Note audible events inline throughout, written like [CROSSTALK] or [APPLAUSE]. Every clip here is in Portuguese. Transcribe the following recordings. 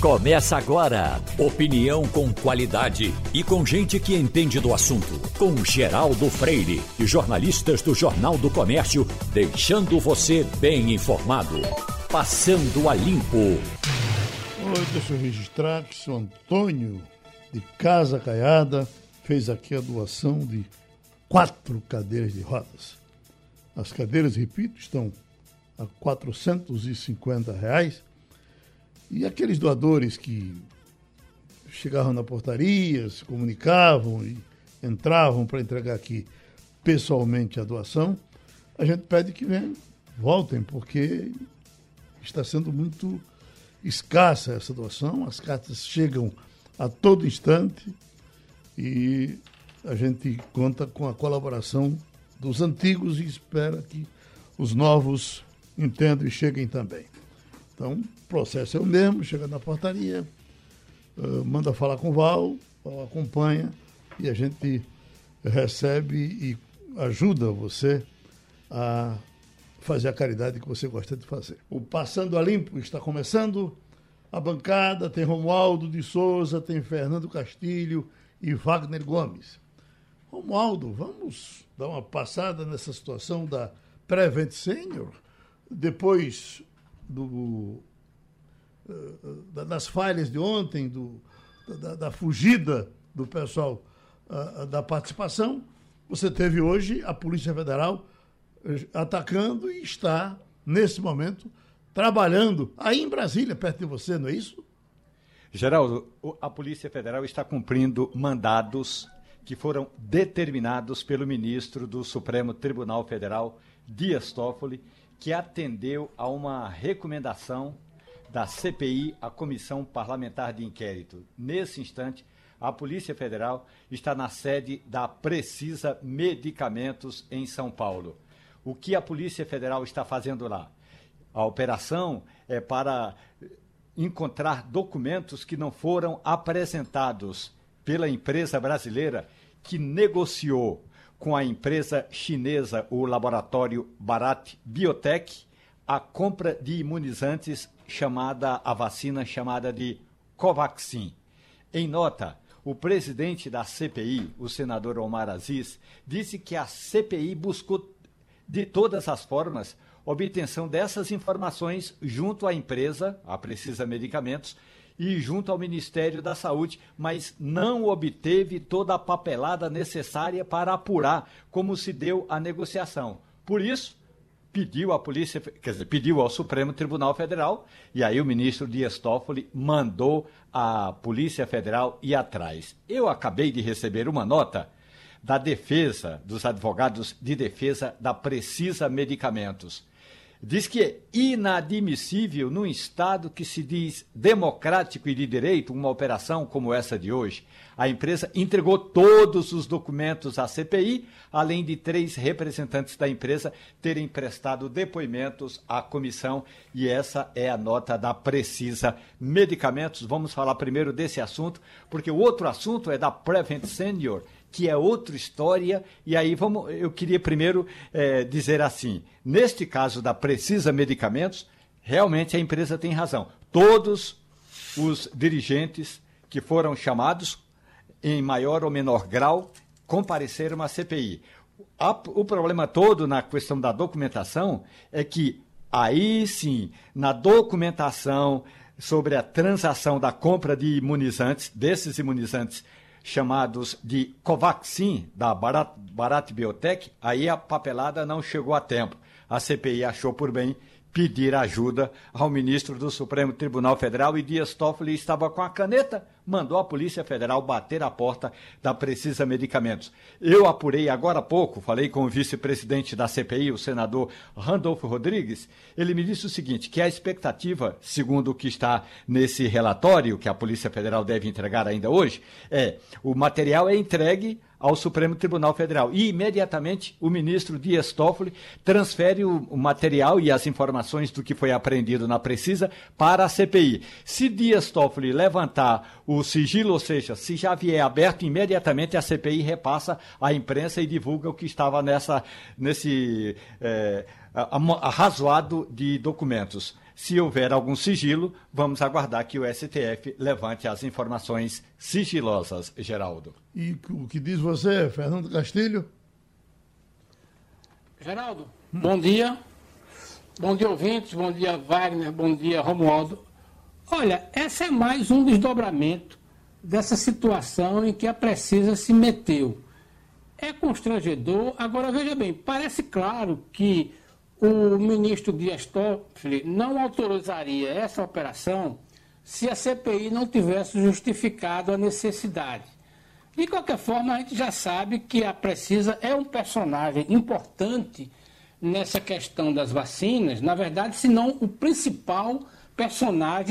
Começa agora. Opinião com qualidade e com gente que entende do assunto. Com Geraldo Freire e jornalistas do Jornal do Comércio, deixando você bem informado. Passando a limpo. Oi, deixa eu registrar que o Antônio de Casa Caiada fez aqui a doação de quatro cadeiras de rodas. As cadeiras, repito, estão a 450 reais e aqueles doadores que chegavam na portaria, se comunicavam e entravam para entregar aqui pessoalmente a doação, a gente pede que venham, voltem, porque está sendo muito escassa essa doação. As cartas chegam a todo instante e a gente conta com a colaboração dos antigos e espera que os novos entendam e cheguem também. Então, o processo é o mesmo, chega na portaria, uh, manda falar com o Val, Val acompanha e a gente recebe e ajuda você a fazer a caridade que você gosta de fazer. O Passando a Limpo está começando. A bancada tem Romualdo de Souza, tem Fernando Castilho e Wagner Gomes. Romualdo, vamos dar uma passada nessa situação da Prevent Senior? Depois do, uh, das falhas de ontem, do, da, da fugida do pessoal uh, da participação, você teve hoje a Polícia Federal atacando e está, nesse momento, trabalhando aí em Brasília, perto de você, não é isso? Geraldo, a Polícia Federal está cumprindo mandados que foram determinados pelo ministro do Supremo Tribunal Federal, Dias Toffoli, que atendeu a uma recomendação da CPI, a Comissão Parlamentar de Inquérito. Nesse instante, a Polícia Federal está na sede da Precisa Medicamentos em São Paulo. O que a Polícia Federal está fazendo lá? A operação é para encontrar documentos que não foram apresentados pela empresa brasileira que negociou com a empresa chinesa, o laboratório Bharat Biotech, a compra de imunizantes chamada a vacina chamada de Covaxin. Em nota, o presidente da CPI, o senador Omar Aziz, disse que a CPI buscou de todas as formas obtenção dessas informações junto à empresa, a Precisa Medicamentos, e junto ao Ministério da Saúde, mas não obteve toda a papelada necessária para apurar como se deu a negociação. Por isso, pediu à polícia, quer dizer, pediu ao Supremo Tribunal Federal, e aí o ministro Dias Toffoli mandou a Polícia Federal ir atrás. Eu acabei de receber uma nota da defesa, dos advogados de defesa da Precisa Medicamentos diz que é inadmissível num Estado que se diz democrático e de direito, uma operação como essa de hoje. A empresa entregou todos os documentos à CPI, além de três representantes da empresa terem prestado depoimentos à comissão, e essa é a nota da Precisa Medicamentos. Vamos falar primeiro desse assunto, porque o outro assunto é da Prevent Senior que é outra história. E aí vamos, eu queria primeiro é, dizer assim: neste caso da Precisa Medicamentos, realmente a empresa tem razão. Todos os dirigentes que foram chamados, em maior ou menor grau, compareceram à CPI. o problema todo na questão da documentação é que aí sim, na documentação sobre a transação da compra de imunizantes, desses imunizantes chamados de Covaxin, da Barat, Barat Biotech, aí a papelada não chegou a tempo. A CPI achou por bem pedir ajuda ao ministro do Supremo Tribunal Federal e Dias Toffoli estava com a caneta, mandou a Polícia Federal bater a porta da Precisa Medicamentos. Eu apurei agora há pouco, falei com o vice-presidente da CPI, o senador Randolfo Rodrigues, ele me disse o seguinte, que a expectativa, segundo o que está nesse relatório que a Polícia Federal deve entregar ainda hoje, é o material é entregue ao Supremo Tribunal Federal. E imediatamente o ministro Dias Toffoli transfere o, material e as informações do que foi apreendido na Precisa para a CPI. Se Dias Toffoli levantar o sigilo, ou seja, se já vier aberto, imediatamente a CPI repassa à imprensa e divulga o que estava nessa, nesse é, arrazoado de documentos. Se houver algum sigilo, vamos aguardar que o STF levante as informações sigilosas, Geraldo. E o que diz você, Fernando Castilho? Geraldo, bom dia. Bom dia, ouvintes. Bom dia, Wagner. Bom dia, Romualdo. Olha, esse é mais um desdobramento dessa situação em que a Precisa se meteu. É constrangedor. Agora, veja bem, parece claro que o ministro Dias Toffoli não autorizaria essa operação se a CPI não tivesse justificado a necessidade. De qualquer forma, a gente já sabe que a Precisa é um personagem importante nessa questão das vacinas, na verdade, se não o principal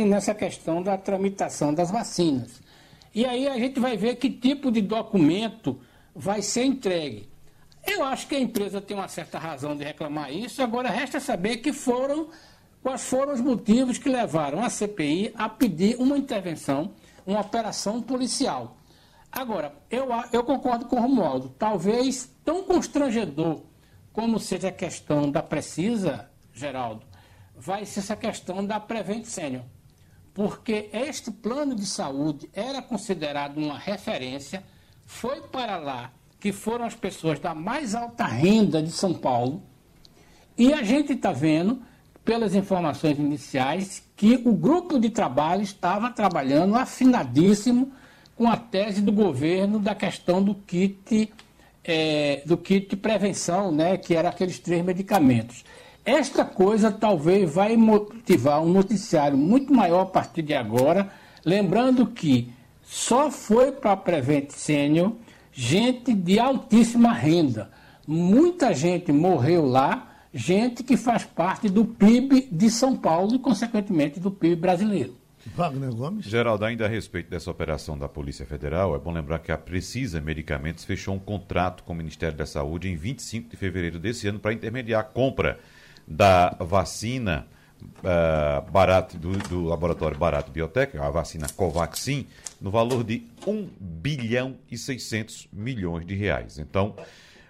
nessa questão da tramitação das vacinas. E aí a gente vai ver que tipo de documento vai ser entregue. Eu acho que a empresa tem uma certa razão de reclamar isso, agora resta saber que foram, quais foram os motivos que levaram a CPI a pedir uma intervenção, uma operação policial. Agora, eu, eu concordo com o Romualdo, talvez tão constrangedor como seja a questão da Precisa, Geraldo, vai ser essa questão da Prevent Senior. Porque este plano de saúde era considerado uma referência, foi para lá que foram as pessoas da mais alta renda de São Paulo. E a gente está vendo, pelas informações iniciais, que o grupo de trabalho estava trabalhando afinadíssimo com a tese do governo da questão do kit, é, do kit de prevenção, né, que era aqueles três medicamentos. Esta coisa talvez vai motivar um noticiário muito maior a partir de agora, lembrando que só foi para a Prevent Senior gente de altíssima renda. Muita gente morreu lá, gente que faz parte do PIB de São Paulo e, consequentemente, do PIB brasileiro. Wagner Gomes. Geraldo, ainda a respeito dessa operação da Polícia Federal, é bom lembrar que a Precisa Medicamentos fechou um contrato com o Ministério da Saúde em 25 de fevereiro desse ano para intermediar a compra da vacina uh, do, do, laboratório Barato Biotech, a vacina Covaxin, no valor de 1 bilhão e 600 milhões de reais. Então,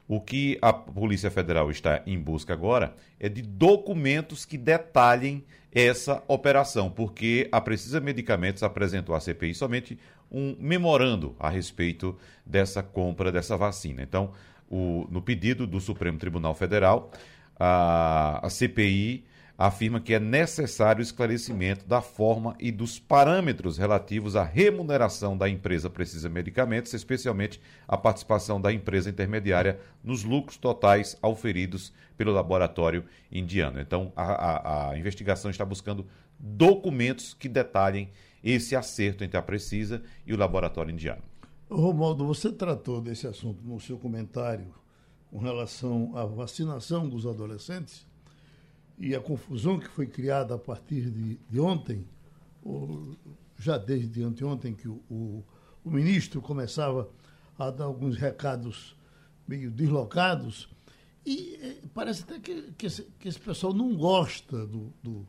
o que a Polícia Federal está em busca agora é de documentos que detalhem essa operação, porque a Precisa Medicamentos apresentou à CPI somente um memorando a respeito dessa compra dessa vacina. Então, o, no pedido do Supremo Tribunal Federal, a, a CPI afirma que é necessário esclarecimento da forma e dos parâmetros relativos à remuneração da empresa Precisa Medicamentos, especialmente a participação da empresa intermediária nos lucros totais auferidos pelo laboratório indiano. Então, a, a, a investigação está buscando documentos que detalhem esse acerto entre a Precisa e o laboratório indiano. Romualdo, você tratou desse assunto no seu comentário com relação à vacinação dos adolescentes e a confusão que foi criada a partir de, de ontem, ou já desde anteontem, que o, o, o, ministro começava a dar alguns recados meio deslocados, e eh, parece até que, que, esse, que esse pessoal não gosta do, do,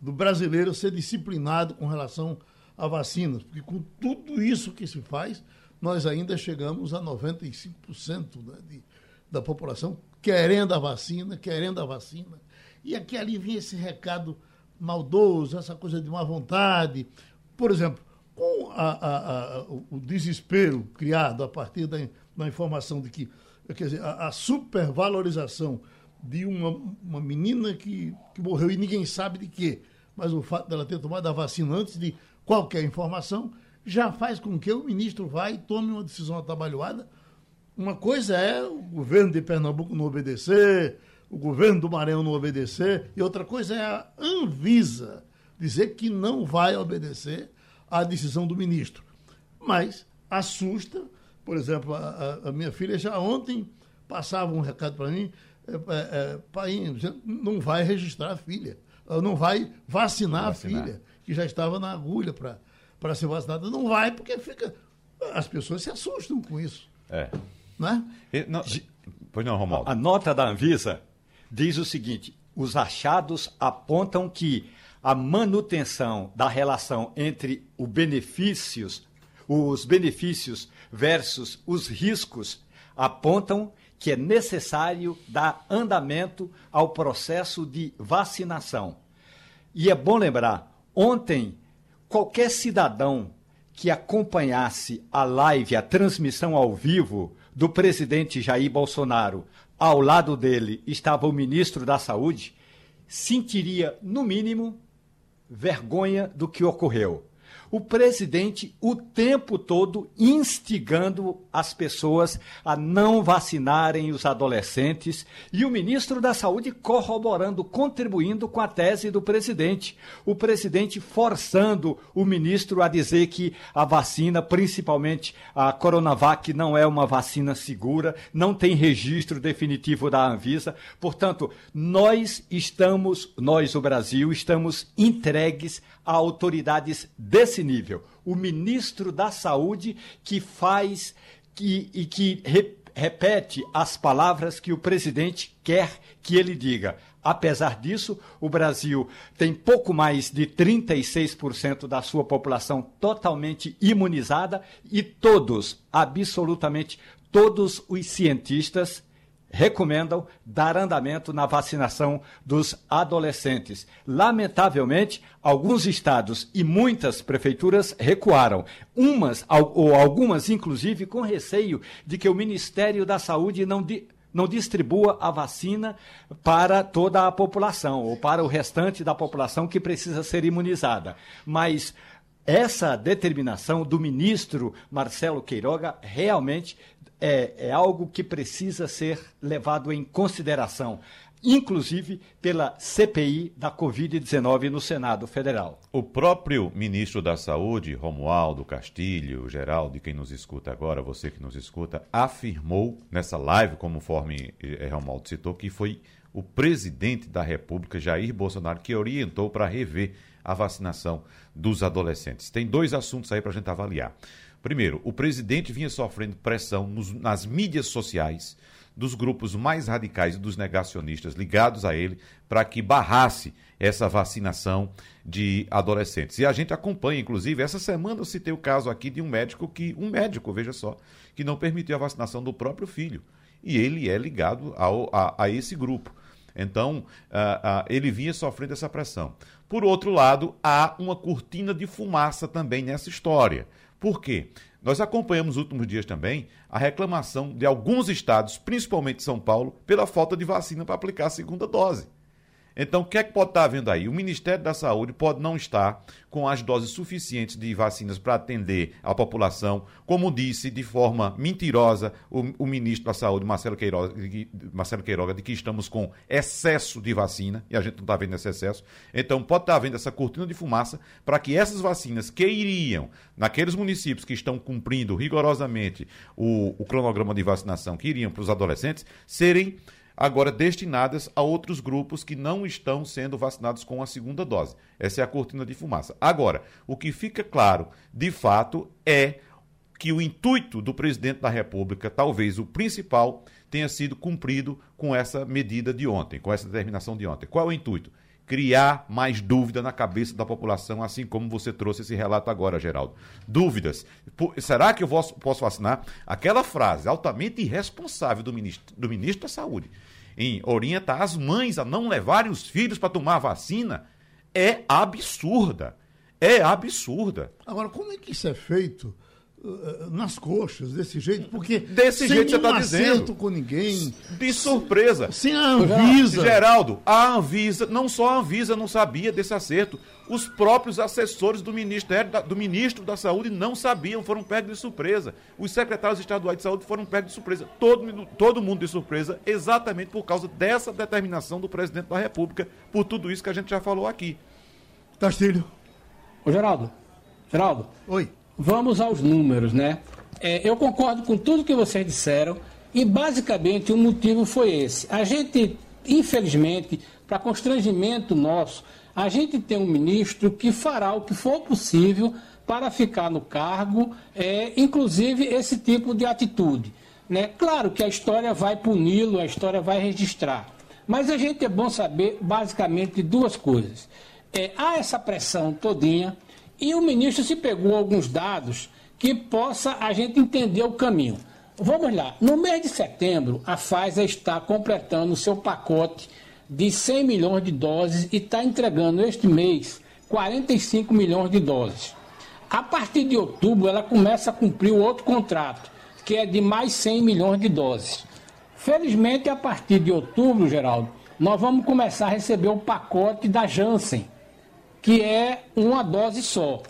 do brasileiro ser disciplinado com relação a vacinas, porque com tudo isso que se faz, nós ainda chegamos a 95% né, de, da população querendo a vacina, querendo a vacina. E aqui ali vinha esse recado maldoso, essa coisa de má vontade. Por exemplo, com a, a, a, o desespero criado a partir da, da informação de que quer dizer, a, supervalorização de uma, uma menina que, que morreu e ninguém sabe de quê, mas o fato dela ter tomado a vacina antes de qualquer informação já faz com que o ministro vá e tome uma decisão atabalhoada. Uma coisa é o governo de Pernambuco não obedecer, o governo do Maranhão não obedecer, e outra coisa é a Anvisa dizer que não vai obedecer à decisão do ministro. Mas assusta, por exemplo, a, a minha filha já ontem passava um recado para mim, é, é, é, pai, não vai registrar a filha, não vai vacinar, vacinar. a filha, que já estava na agulha para ser vacinada. Não vai, porque fica. As pessoas se assustam com isso. É. Não é? E, não, pois não, Romualdo. A nota da Anvisa diz o seguinte: os achados apontam que a manutenção da relação entre os benefícios, os benefícios versus os riscos apontam que é necessário dar andamento ao processo de vacinação. E é bom lembrar, ontem, qualquer cidadão que acompanhasse a live, a transmissão ao vivo do presidente Jair Bolsonaro, ao lado dele estava o ministro da Saúde, sentiria, no mínimo, vergonha do que ocorreu o presidente o tempo todo instigando as pessoas a não vacinarem os adolescentes e o ministro da Saúde corroborando, contribuindo com a tese do presidente. O presidente forçando o ministro a dizer que a vacina, principalmente a Coronavac, não é uma vacina segura, não tem registro definitivo da Anvisa. Portanto, nós estamos, nós, o Brasil, estamos entregues a autoridades desse nível. O ministro da Saúde que faz que, e que re, repete as palavras que o presidente quer que ele diga. Apesar disso, o Brasil tem pouco mais de 36% da sua população totalmente imunizada e todos, absolutamente todos os cientistas recomendam dar andamento na vacinação dos adolescentes. Lamentavelmente, alguns estados e muitas prefeituras recuaram. Umas, ou algumas, inclusive, com receio de que o Ministério da Saúde não. Não distribua a vacina para toda a população ou para o restante da população que precisa ser imunizada. Mas essa determinação do ministro Marcelo Queiroga realmente é, é algo que precisa ser levado em consideração inclusive pela CPI da Covid-19 no Senado Federal. O próprio ministro da Saúde, Romualdo Castilho, geral de quem nos escuta agora, você que nos escuta, afirmou nessa live, conforme eh, Romualdo citou, que foi o presidente da República, Jair Bolsonaro, que orientou para rever a vacinação dos adolescentes. Tem dois assuntos aí para a gente avaliar. Primeiro, o presidente vinha sofrendo pressão nos, nas mídias sociais dos grupos mais radicais e dos negacionistas ligados a ele para que barrasse essa vacinação de adolescentes. E a gente acompanha, inclusive, essa semana eu citei o caso aqui de um médico que, um médico, veja só, que não permitiu a vacinação do próprio filho. E ele é ligado ao, a, a esse grupo. Então, uh, uh, ele vinha sofrendo essa pressão. Por outro lado, há uma cortina de fumaça também nessa história. Por quê? Nós acompanhamos nos últimos dias também a reclamação de alguns estados, principalmente São Paulo, pela falta de vacina para aplicar a segunda dose. Então, o que é que pode estar havendo aí? O Ministério da Saúde pode não estar com as doses suficientes de vacinas para atender a população, como disse de forma mentirosa o, o ministro da Saúde, Marcelo Queiroga, de, Marcelo Queiroga, de que estamos com excesso de vacina, e a gente não está vendo esse excesso. Então, pode estar havendo essa cortina de fumaça para que essas vacinas que iriam naqueles municípios que estão cumprindo rigorosamente o, o cronograma de vacinação, que iriam para os adolescentes, serem agora destinadas a outros grupos que não estão sendo vacinados com a segunda dose. Essa é a cortina de fumaça. Agora, o que fica claro, de fato, é que o intuito do presidente da República, talvez o principal, tenha sido cumprido com essa medida de ontem, com essa determinação de ontem. Qual é o intuito? Criar mais dúvida na cabeça da população, assim como você trouxe esse relato agora, Geraldo. Dúvidas. será que eu posso vacinar? Aquela frase altamente irresponsável do ministro, do ministro da Saúde em orientar as mães a não levarem os filhos para tomar vacina é absurda. É absurda. Agora, como é que isso é feito? Eh, nas coxas, desse jeito, porque desse jeito você está dizendo. com ninguém. De surpresa. Sem a Anvisa. Geraldo, a Anvisa, não só a Anvisa não sabia desse acerto, os próprios assessores do Ministério do Ministro da Saúde não sabiam, foram pegos de surpresa. Os secretários estaduais de saúde foram pegos de surpresa. Todo, todo mundo de surpresa, exatamente por causa dessa determinação do presidente da República, por tudo isso que a gente já falou aqui. Castilho. Ô, Geraldo. Geraldo. Oi. Vamos aos números, né? É, eu concordo com tudo que vocês disseram e basicamente o motivo foi esse. A gente, infelizmente, para constrangimento nosso, a gente tem um ministro que fará o que for possível para ficar no cargo, é, inclusive esse tipo de atitude. Né? Claro que a história vai puni-lo, a história vai registrar. Mas a gente é bom saber basicamente duas coisas. É, há essa pressão todinha e o ministro se pegou alguns dados que possa a gente entender o caminho. Vamos lá. No mês de setembro, a Pfizer está completando o seu pacote de 100 milhões de doses e está entregando este mês 45 milhões de doses. A partir de outubro, ela começa a cumprir o outro contrato, que é de mais 100 milhões de doses. Felizmente, a partir de outubro, Geraldo, nós vamos começar a receber o pacote da Janssen, que é uma dose só.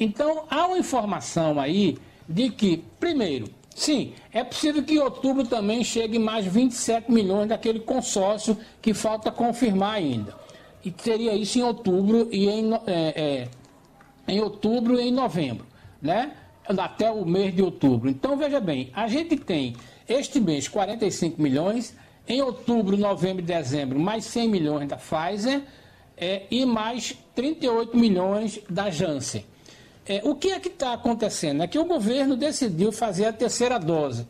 Então, há uma informação aí de que, primeiro, sim, é possível que em outubro também chegue mais 27 milhões daquele consórcio que falta confirmar ainda. E seria isso em outubro e em, é, é, em outubro e em novembro, né? Até o mês de outubro. Então, veja bem, a gente tem este mês 45 milhões, em outubro, novembro e dezembro, mais 100 milhões da Pfizer é, e mais 38 milhões da Janssen. É, o que é que está acontecendo? É que o governo decidiu fazer a terceira dose.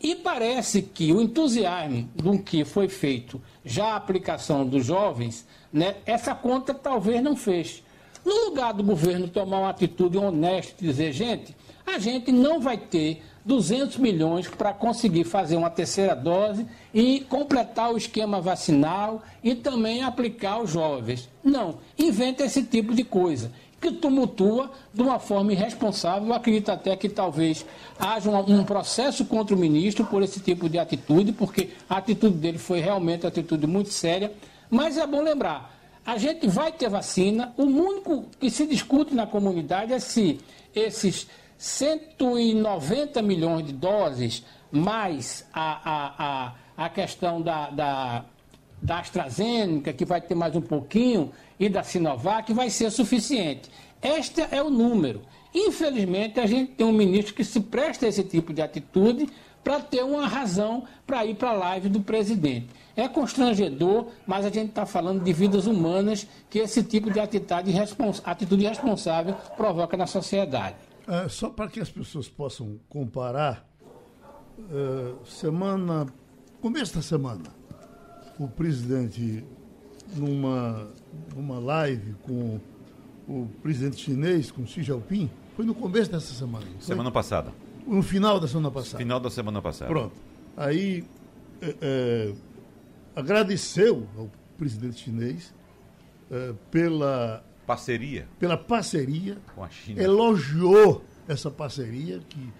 E parece que o entusiasmo do que foi feito já a aplicação dos jovens, né, essa conta talvez não fez. No lugar do governo tomar uma atitude honesta e dizer, gente, a gente não vai ter 200 milhões para conseguir fazer uma terceira dose e completar o esquema vacinal e também aplicar aos jovens. Não, inventa esse tipo de coisa que tumultua de uma forma irresponsável. Eu acredito até que talvez haja um, um, processo contra o ministro por esse tipo de atitude, porque a atitude dele foi realmente uma atitude muito séria. Mas é bom lembrar, a gente vai ter vacina. O único que se discute na comunidade é se esses 190 milhões de doses, mais a, a, a, a questão da, da, da AstraZeneca, que vai ter mais um pouquinho, e da Sinovac, vai ser suficiente. Este é o número. Infelizmente, a gente tem um ministro que se presta a esse tipo de atitude para ter uma razão para ir para a live do presidente. É constrangedor, mas a gente está falando de vidas humanas que esse tipo de atitude, atitude irresponsável provoca na sociedade. É, só para que as pessoas possam comparar, é, semana, começo da semana, o presidente, numa, numa live com o presidente chinês, com Xi Jinping, foi no começo dessa semana. Semana passada. No final da semana passada. Final da semana passada. Pronto. Aí é, é, agradeceu ao presidente chinês é, pela Parceria. Pela parceria. Com a China. Elogiou essa parceria, que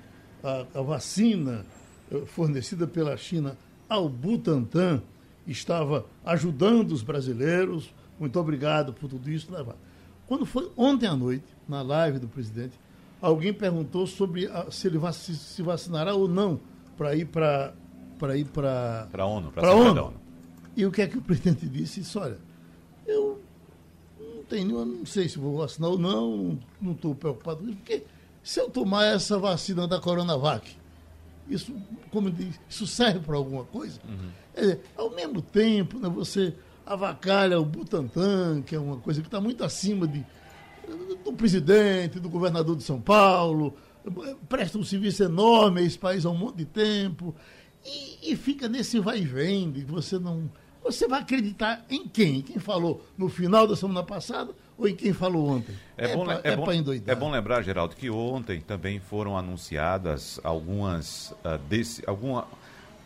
a, a vacina eh, fornecida pela China ao Butantan estava ajudando os brasileiros. Muito obrigado por tudo isso. Quando foi ontem à noite, na live do presidente, alguém perguntou sobre a, se ele se, se vacinará ou não para ir para para ir para para a ONU, para a ONU. ONU. E o que é que o presidente disse? Disse, olha, tenho, eu não sei se vou vacinar ou não, não estou preocupado com isso, porque se eu tomar essa vacina da Coronavac, isso, como diz, isso serve para alguma coisa? Uhum. Ao mesmo tempo, né, você avacalha o Butantan, que é uma coisa que está muito acima de, do presidente, do governador de São Paulo, presta um serviço enorme a esse país há um monte de tempo, e, e fica nesse vai e vem, de você não você vai acreditar em quem? Quem falou no final da semana passada ou em quem falou ontem? É, é bom, pra, é, é, bom, é bom lembrar, Geraldo, que ontem também foram anunciadas algumas uh, desse, alguma,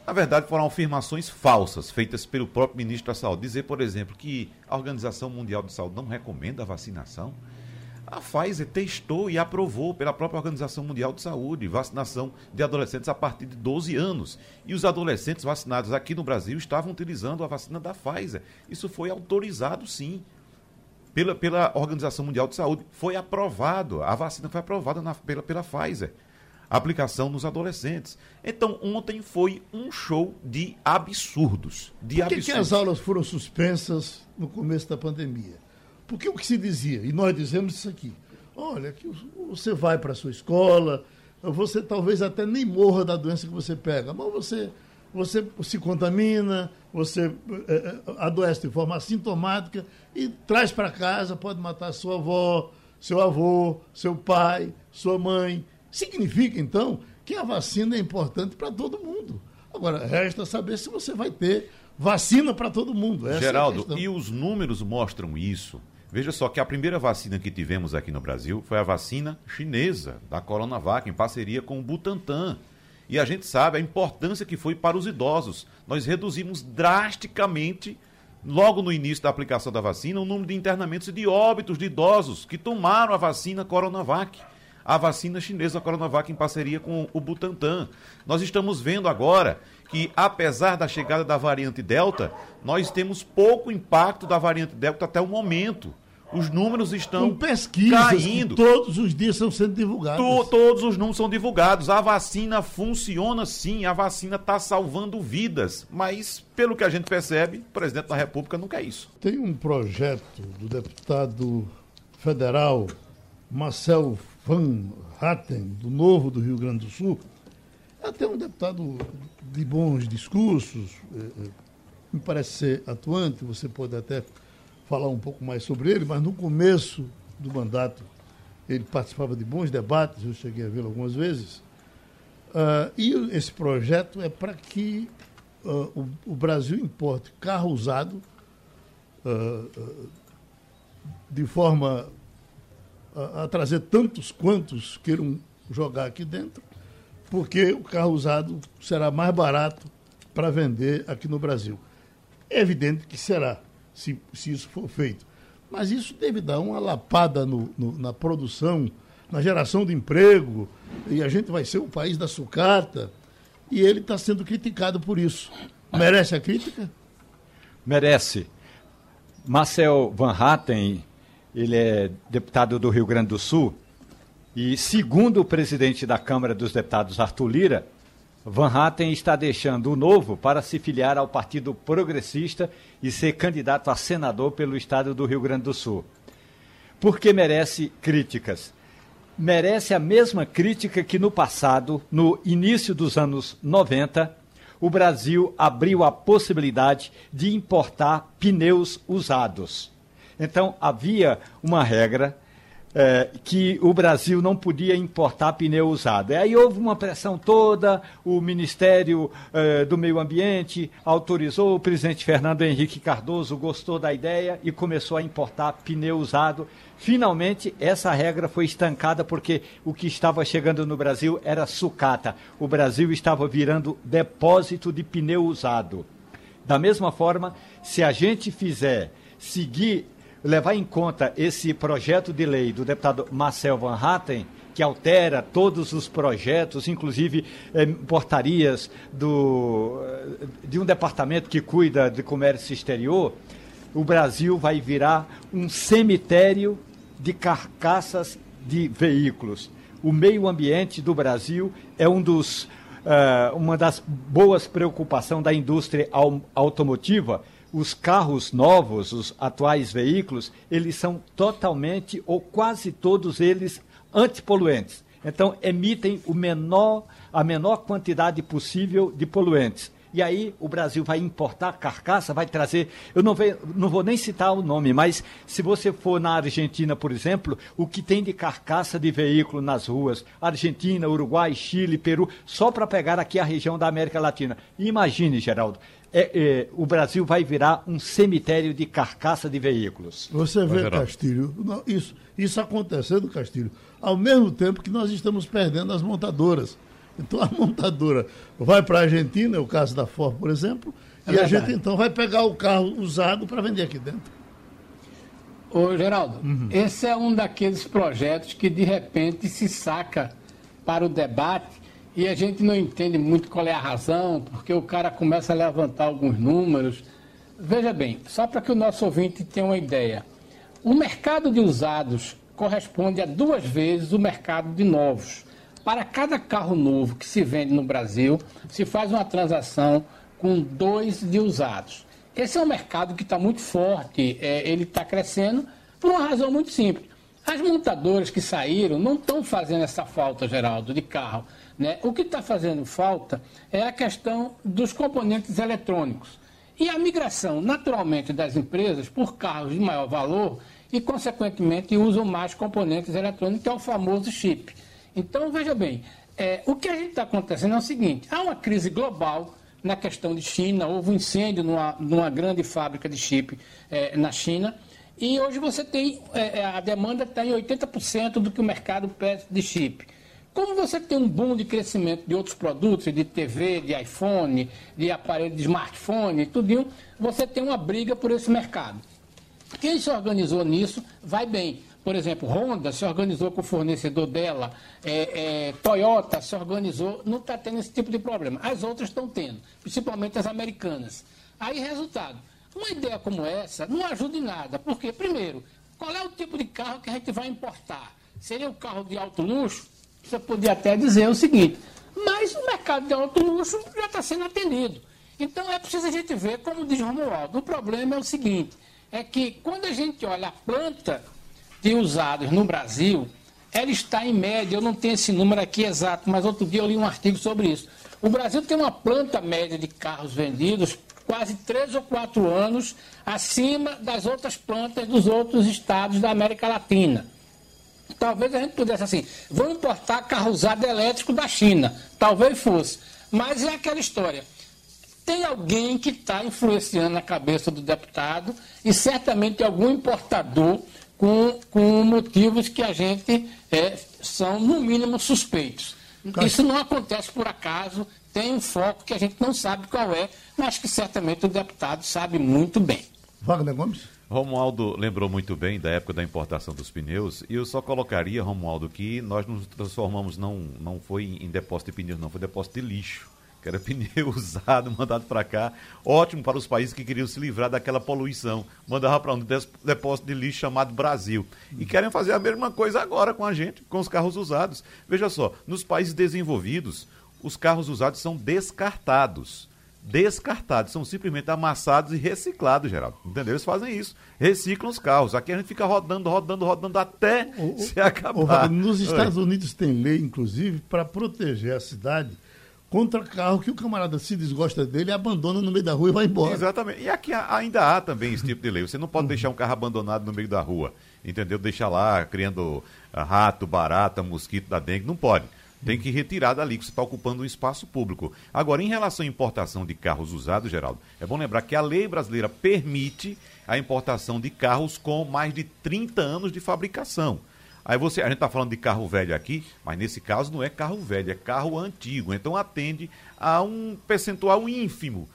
na verdade, foram afirmações falsas feitas pelo próprio ministro da Saúde. Dizer, por exemplo, que a Organização Mundial de Saúde não recomenda a vacinação. A Pfizer testou e aprovou pela própria Organização Mundial de Saúde vacinação de adolescentes a partir de 12 anos. E os adolescentes vacinados aqui no Brasil estavam utilizando a vacina da Pfizer. Isso foi autorizado, sim, pela, pela Organização Mundial de Saúde. Foi aprovado, a vacina foi aprovada na, pela, pela Pfizer. Aplicação nos adolescentes. Então, ontem foi um show de absurdos. De Por que, absurdos. que as aulas foram suspensas no começo da pandemia? Porque o que se dizia, e nós dizemos isso aqui, olha, que você vai para a sua escola, você talvez até nem morra da doença que você pega, mas você, você se contamina, você é, adoece de forma assintomática e traz para casa, pode matar sua avó, seu avô, seu pai, sua mãe. Significa, então, que a vacina é importante para todo mundo. Agora, resta saber se você vai ter vacina para todo mundo. Essa Geraldo, é e os números mostram isso. Veja só que a primeira vacina que tivemos aqui no Brasil foi a vacina chinesa, da Coronavac, em parceria com o Butantan. E a gente sabe a importância que foi para os idosos. Nós reduzimos drasticamente logo no início da aplicação da vacina, o número de internamentos e de óbitos de idosos que tomaram a vacina Coronavac a vacina chinesa Coronavac em parceria com o Butantan. Nós estamos vendo agora que, apesar da chegada da variante Delta, nós temos pouco impacto da variante Delta até o momento. Os números estão com pesquisas caindo. todos os dias estão sendo divulgados. To, todos os números são divulgados. A vacina funciona sim, a vacina está salvando vidas. Mas, pelo que a gente percebe, o presidente da República não quer isso. Tem um projeto do deputado federal Marcel Van Hatten, do Novo do Rio Grande do Sul. É até um deputado de bons discursos, é, é, me parece ser atuante, você pode até falar um pouco mais sobre ele, mas no começo do mandato ele participava de bons debates, eu cheguei a vê-lo algumas vezes. Uh, e esse projeto é para que uh, o, o, Brasil importe carro usado uh, de forma a, a, trazer tantos quantos queiram jogar aqui dentro, porque o carro usado será mais barato para vender aqui no Brasil. É evidente que será se, se isso for feito. Mas isso deve dar uma lapada no, no, na produção, na geração de emprego, e a gente vai ser o país da sucata. E ele está sendo criticado por isso. Merece a crítica? Merece. Marcel Van Hatten, ele é deputado do Rio Grande do Sul, e segundo o presidente da Câmara dos Deputados, Arthur Lira, Van Hatten está deixando o novo para se filiar ao Partido Progressista e ser candidato a senador pelo estado do Rio Grande do Sul. Porque merece críticas. Merece a mesma crítica que no passado, no início dos anos 90, o Brasil abriu a possibilidade de importar pneus usados. Então, havia uma regra é, que o Brasil não podia importar pneu usado. E aí houve uma pressão toda, o Ministério é, do Meio Ambiente autorizou, o presidente Fernando Henrique Cardoso gostou da ideia e começou a importar pneu usado. Finalmente, essa regra foi estancada porque o que estava chegando no Brasil era sucata. O Brasil estava virando depósito de pneu usado. Da mesma forma, se a gente fizer seguir levar em conta esse projeto de lei do deputado Marcel Van Hatten, que altera todos os projetos, inclusive eh, portarias do, de um departamento que cuida de comércio exterior, o Brasil vai virar um cemitério de carcaças de veículos. O meio ambiente do Brasil é um dos, uh, uma das boas preocupações da indústria automotiva, os carros novos, os atuais veículos, eles são totalmente ou quase todos eles antipoluentes. Então, emitem o menor, a menor quantidade possível de poluentes. E aí o Brasil vai importar carcaça, vai trazer. Eu não, ve, não vou nem citar o nome, mas se você for na Argentina, por exemplo, o que tem de carcaça de veículo nas ruas, Argentina, Uruguai, Chile, Peru, só para pegar aqui a região da América Latina. Imagine, Geraldo, é, é, o Brasil vai virar um cemitério de carcaça de veículos. Você vê, Castilho, isso, isso acontecendo, Castilho, ao mesmo tempo que nós estamos perdendo as montadoras. Então a montadora vai para a Argentina, é o caso da Ford, por exemplo, é e verdade. a gente então vai pegar o carro usado para vender aqui dentro. Ô, Geraldo, uhum. esse é um daqueles projetos que de repente se saca para o debate e a gente não entende muito qual é a razão, porque o cara começa a levantar alguns números. Veja bem, só para que o nosso ouvinte tenha uma ideia, o mercado de usados corresponde a duas vezes o mercado de novos. Para cada carro novo que se vende no Brasil, se faz uma transação com dois de usados. Esse é um mercado que está muito forte, é, ele está crescendo por uma razão muito simples. As montadoras que saíram não estão fazendo essa falta, Geraldo, de carro. Né? O que está fazendo falta é a questão dos componentes eletrônicos. E a migração, naturalmente, das empresas por carros de maior valor e, consequentemente, usam mais componentes eletrônicos, que é o famoso chip. Então, veja bem, é, o que a gente está acontecendo é o seguinte: há uma crise global na questão de China, houve um incêndio numa, numa grande fábrica de chip é, na China. E hoje você tem, é, é a demanda está em 80% do que o mercado pede de chip. Como você tem um boom de crescimento de outros produtos, de TV, de iPhone, de aparelho de smartphone, tudo, você tem uma briga por esse mercado. Quem se organizou nisso vai bem. Por exemplo, Honda se organizou com o fornecedor dela, é, é, Toyota se organizou, não está tendo esse tipo de problema. As outras estão tendo, principalmente as americanas. Aí, resultado, uma ideia como essa não ajuda em nada, porque, primeiro, qual é o tipo de carro que a gente vai importar? Seria o carro de alto luxo? Você podia até dizer o seguinte, mas o mercado de alto luxo já está sendo atendido. Então é preciso a gente ver, como diz Romualdo, o problema é o seguinte, é que quando a gente olha a planta de usados no Brasil, ela está em média, eu não tenho esse número aqui exato, mas outro dia eu li um artigo sobre isso. O Brasil tem uma planta média de carros vendidos quase três ou quatro anos acima das outras plantas dos outros estados da América Latina. Talvez a gente pudesse assim, vamos importar carro usado elétrico da China. Talvez fosse. Mas é aquela história. Tem alguém que está influenciando a cabeça do deputado e certamente algum importador com, com motivos que a gente é, são, no mínimo, suspeitos. Isso não acontece por acaso, tem um foco que a gente não sabe qual é, mas que certamente o deputado sabe muito bem. Wagner Gomes? Romualdo lembrou muito bem da época da importação dos pneus, e eu só colocaria, Romualdo, que nós nos transformamos, não, não foi em depósito de pneus, não, foi depósito de lixo que era [LAUGHS] pneu usado, mandado para cá. Ótimo para os países que queriam se livrar daquela poluição. Mandava para um depósito de lixo chamado Brasil. E querem fazer a mesma coisa agora com a gente, com os carros usados. Veja só, nos países desenvolvidos, os carros usados são descartados. Descartados, são simplesmente amassados e reciclados, Geraldo. Entendeu? Eles fazem isso. Reciclam os carros. Aqui a gente fica rodando, rodando, rodando até o, se acabar. O, nos Estados Oi. Unidos tem lei, inclusive, para proteger a cidade contra carro que o camarada se desgosta dele, abandona no meio da rua e vai embora. Exatamente. E aqui ainda há também esse tipo de lei. Você não pode deixar um carro abandonado no meio da rua, entendeu? Deixar lá criando ah, rato, barata, mosquito da dengue, não pode. Tem que retirar dali, que você está ocupando um espaço público. Agora, em relação à importação de carros usados, Geraldo, é bom lembrar que a lei brasileira permite a importação de carros com mais de 30 anos de fabricação. Aí você, a gente está falando de carro velho aqui, mas nesse caso não é carro velho, é carro antigo. Então atende a um percentual ínfimo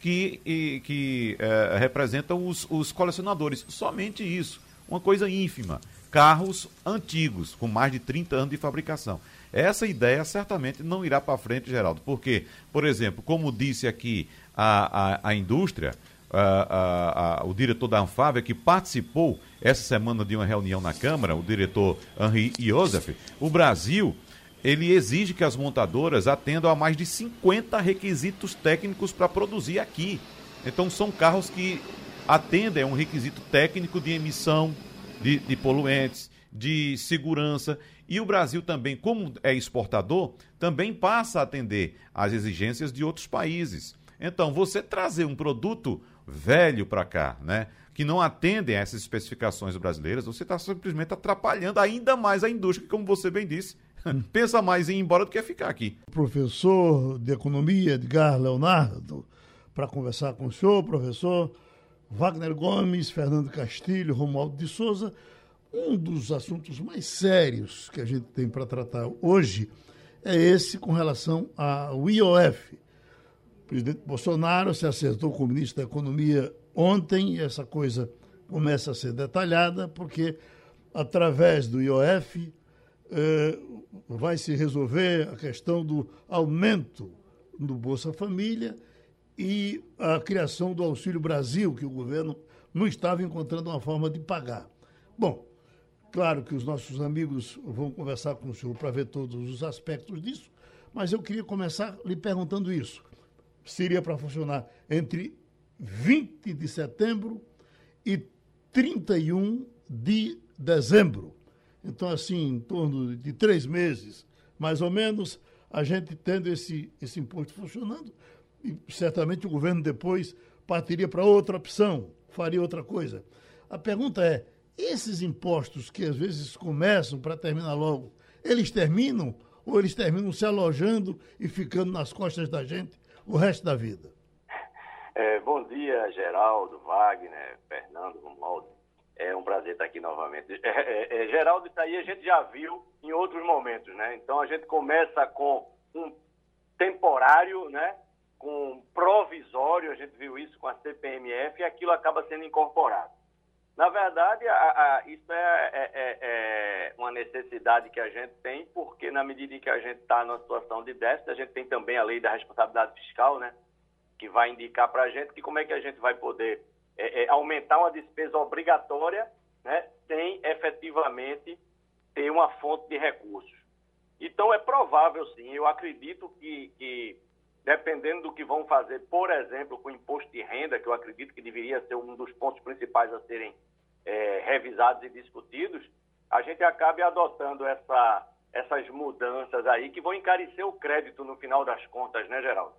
que, que é, representam os, os colecionadores. Somente isso, uma coisa ínfima. Carros antigos, com mais de 30 anos de fabricação. Essa ideia certamente não irá para frente, Geraldo, porque, por exemplo, como disse aqui a, a, a indústria, a, o diretor da Anfávia, que participou essa semana de uma reunião na Câmara, o diretor Henri Joseph, o Brasil ele exige que as montadoras atendam a mais de 50 requisitos técnicos para produzir aqui. Então são carros que atendem a um requisito técnico de emissão de, de poluentes, de segurança. E o Brasil também, como é exportador, também passa a atender às exigências de outros países. Então, você trazer um produto velho para cá, né? Que não atendem a essas especificações brasileiras, você está simplesmente atrapalhando ainda mais a indústria, que, como você bem disse, [LAUGHS] pensa mais em ir embora do que ficar aqui. Professor de Economia, Edgar Leonardo, para conversar com o senhor, professor Wagner Gomes, Fernando Castilho, Romualdo de Souza. Um dos assuntos mais sérios que a gente tem para tratar hoje é esse com relação ao IOF, presidente Bolsonaro se acertou com o ministro da Economia ontem e essa coisa começa a ser detalhada, porque através do IOF eh, vai se resolver a questão do aumento do Bolsa Família e a criação do Auxílio Brasil, que o governo não estava encontrando uma forma de pagar. Bom, claro que os nossos amigos vão conversar com o senhor para ver todos os aspectos disso, mas eu queria começar lhe perguntando isso seria para funcionar entre 20 de setembro e 31 de dezembro. Então, assim, em torno de três meses, mais ou menos, a gente tendo esse, esse imposto funcionando, e certamente o governo depois partiria para outra opção, faria outra coisa. A pergunta é: esses impostos que às vezes começam para terminar logo, eles terminam ou eles terminam se alojando e ficando nas costas da gente o resto da vida. É, bom dia, Geraldo, Wagner, Fernando, Romualdo. É um prazer estar aqui novamente. É, é, é, Geraldo, isso aí a gente já viu em outros momentos, né? Então a gente começa com um temporário, né? Com provisório, a gente viu isso com a CPMF e aquilo acaba sendo incorporado. Na verdade, a, a, isso é, necessidade que a gente tem, porque na medida em que a gente está numa situação de déficit, a gente tem também a lei da responsabilidade fiscal, né? Que vai indicar para a gente que como é que a gente vai poder é, é, aumentar uma despesa obrigatória, né? Sem efetivamente ter uma fonte de recursos. Então, é provável, sim, eu acredito que, que dependendo do que vão fazer, por exemplo, com o imposto de renda, que eu acredito que deveria ser um dos pontos principais a serem é, revisados e discutidos, a gente acabe adotando essa, essas mudanças aí que vão encarecer o crédito no final das contas, né, Geraldo?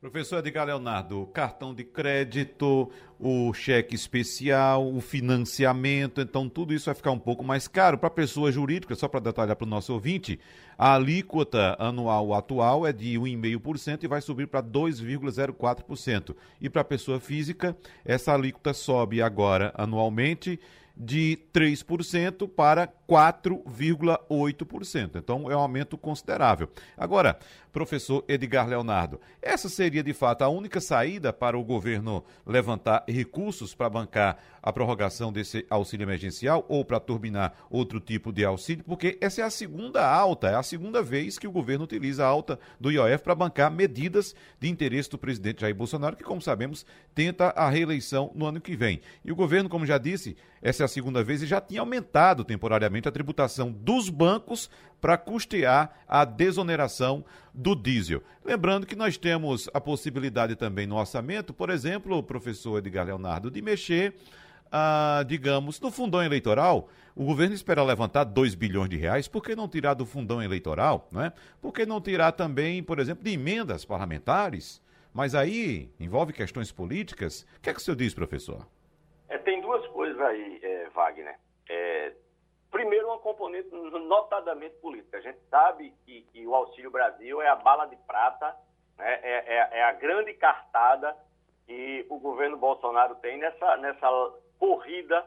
Professor Edgar Leonardo, cartão de crédito, o cheque especial, o financiamento, então tudo isso vai ficar um pouco mais caro. Para a pessoa jurídica, só para detalhar para o nosso ouvinte, a alíquota anual atual é de 1,5% e vai subir para 2,04%. E para a pessoa física, essa alíquota sobe agora anualmente de 3% para 4,8%. Então é um aumento considerável. Agora, professor Edgar Leonardo, essa seria de fato a única saída para o governo levantar recursos para bancar a prorrogação desse auxílio emergencial ou para turbinar outro tipo de auxílio? Porque essa é a segunda alta, é a segunda vez que o governo utiliza a alta do IOF para bancar medidas de interesse do presidente Jair Bolsonaro, que, como sabemos, tenta a reeleição no ano que vem. E o governo, como já disse, essa é a segunda vez e já tinha aumentado temporariamente a tributação dos bancos para custear a desoneração do diesel. Lembrando que nós temos a possibilidade também no orçamento, por exemplo, professor Edgar Leonardo, de mexer, ah, digamos, no fundão eleitoral. O governo espera levantar 2 bilhões de reais, por que não tirar do fundão eleitoral? Né? Por que não tirar também, por exemplo, de emendas parlamentares? Mas aí envolve questões políticas. O que é que o senhor diz, professor? É, tem duas coisas aí, é, Wagner. É, primeiro, uma componente notadamente política. A gente sabe que, que o Auxílio Brasil é a bala de prata, né? é, é, é, a grande cartada que o governo Bolsonaro tem nessa, nessa corrida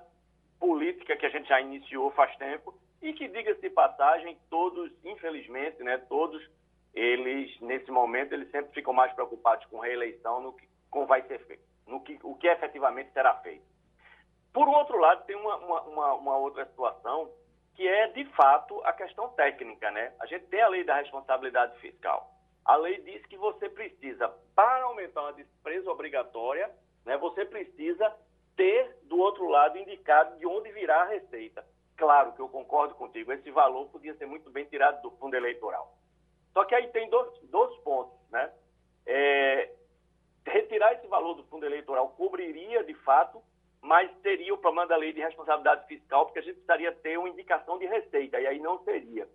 política que a gente já iniciou faz tempo e que, diga-se de passagem, todos, infelizmente, né, todos eles, nesse momento, eles sempre ficam mais preocupados com reeleição no que com vai ser feito, no que, o que efetivamente será feito. Por outro lado, tem uma, uma, uma, outra situação que é, de fato, a questão técnica, né? A gente tem a lei da responsabilidade fiscal. A lei diz que você precisa, para aumentar uma despesa obrigatória, né, você precisa ter, do outro lado, indicado de onde virá a receita. Claro que eu concordo contigo, esse valor podia ser muito bem tirado do fundo eleitoral. Só que aí tem dois, dois pontos, né? É, retirar esse valor do fundo eleitoral cobriria, de fato, mas teria o problema da lei de responsabilidade fiscal, porque a gente precisaria ter uma indicação de receita, e aí não seria.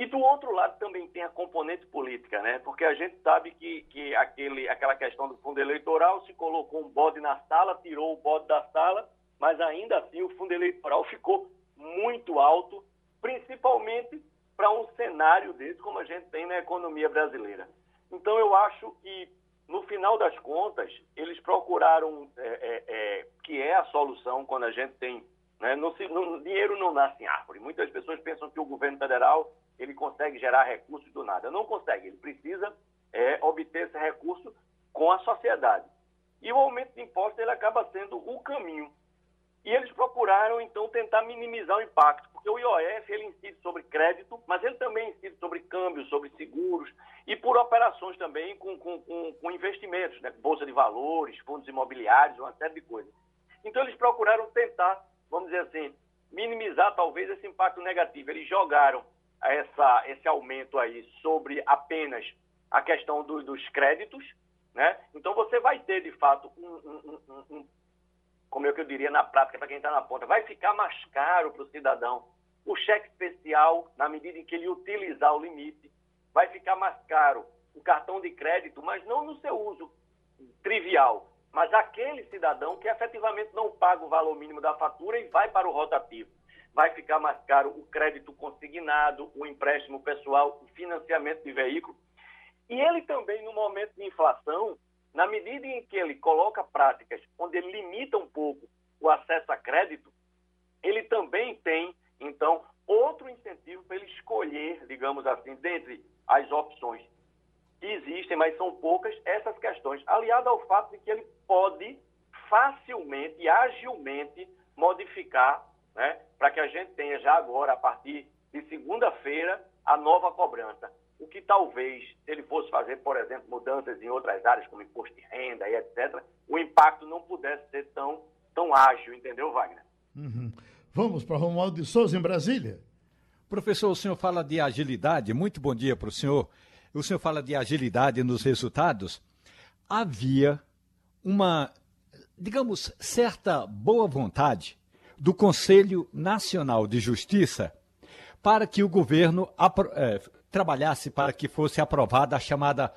E do outro lado também tem a componente política, né? Porque a gente sabe que, que aquele, aquela questão do fundo eleitoral se colocou um bode na sala, tirou o bode da sala, mas ainda assim o fundo eleitoral ficou muito alto, principalmente para um cenário desse como a gente tem na economia brasileira. Então eu acho que no final das contas, eles procuraram, é, é, é, que é a solução quando a gente tem. Né, no, no, dinheiro não nasce em árvore. Muitas pessoas pensam que o governo federal ele consegue gerar recursos do nada. Não consegue, ele precisa é, obter esse recurso com a sociedade. E o aumento de impostos ele acaba sendo o caminho. E eles procuraram, então, tentar minimizar o impacto, porque o IOF ele incide sobre crédito, mas ele também incide sobre câmbios, sobre seguros e por operações também com, com, com, com investimentos, né? bolsa de valores, fundos imobiliários, uma série de coisas. Então, eles procuraram tentar, vamos dizer assim, minimizar talvez esse impacto negativo. Eles jogaram essa, esse aumento aí sobre apenas a questão do, dos créditos, né? Então, você vai ter, de fato, um, um, um, um como é que eu diria na prática para quem está na ponta, vai ficar mais caro para o cidadão. O cheque especial, na medida em que ele utilizar o limite, vai ficar mais caro. O cartão de crédito, mas não no seu uso trivial, mas aquele cidadão que efetivamente não paga o valor mínimo da fatura e vai para o rotativo. Vai ficar mais caro o crédito consignado, o empréstimo pessoal, o financiamento de veículo. E ele também, no momento de inflação, na medida em que ele coloca práticas onde ele limita um pouco o acesso a crédito, ele também tem, então, outro incentivo para ele escolher, digamos assim, dentre as opções que existem, mas são poucas, essas questões, aliado ao fato de que ele pode facilmente e agilmente modificar, né, para que a gente tenha já agora, a partir de segunda-feira, a nova cobrança. O que talvez, se ele fosse fazer, por exemplo, mudanças em outras áreas, como imposto de renda e etc., o impacto não pudesse ser tão, tão ágil, entendeu, Wagner? Uhum. Vamos para Romualdo de Souza, em Brasília. Professor, o senhor fala de agilidade, muito bom dia para o senhor. O senhor fala de agilidade nos resultados. Havia uma, digamos, certa boa vontade do Conselho Nacional de Justiça para que o governo é, trabalhasse para que fosse aprovada a chamada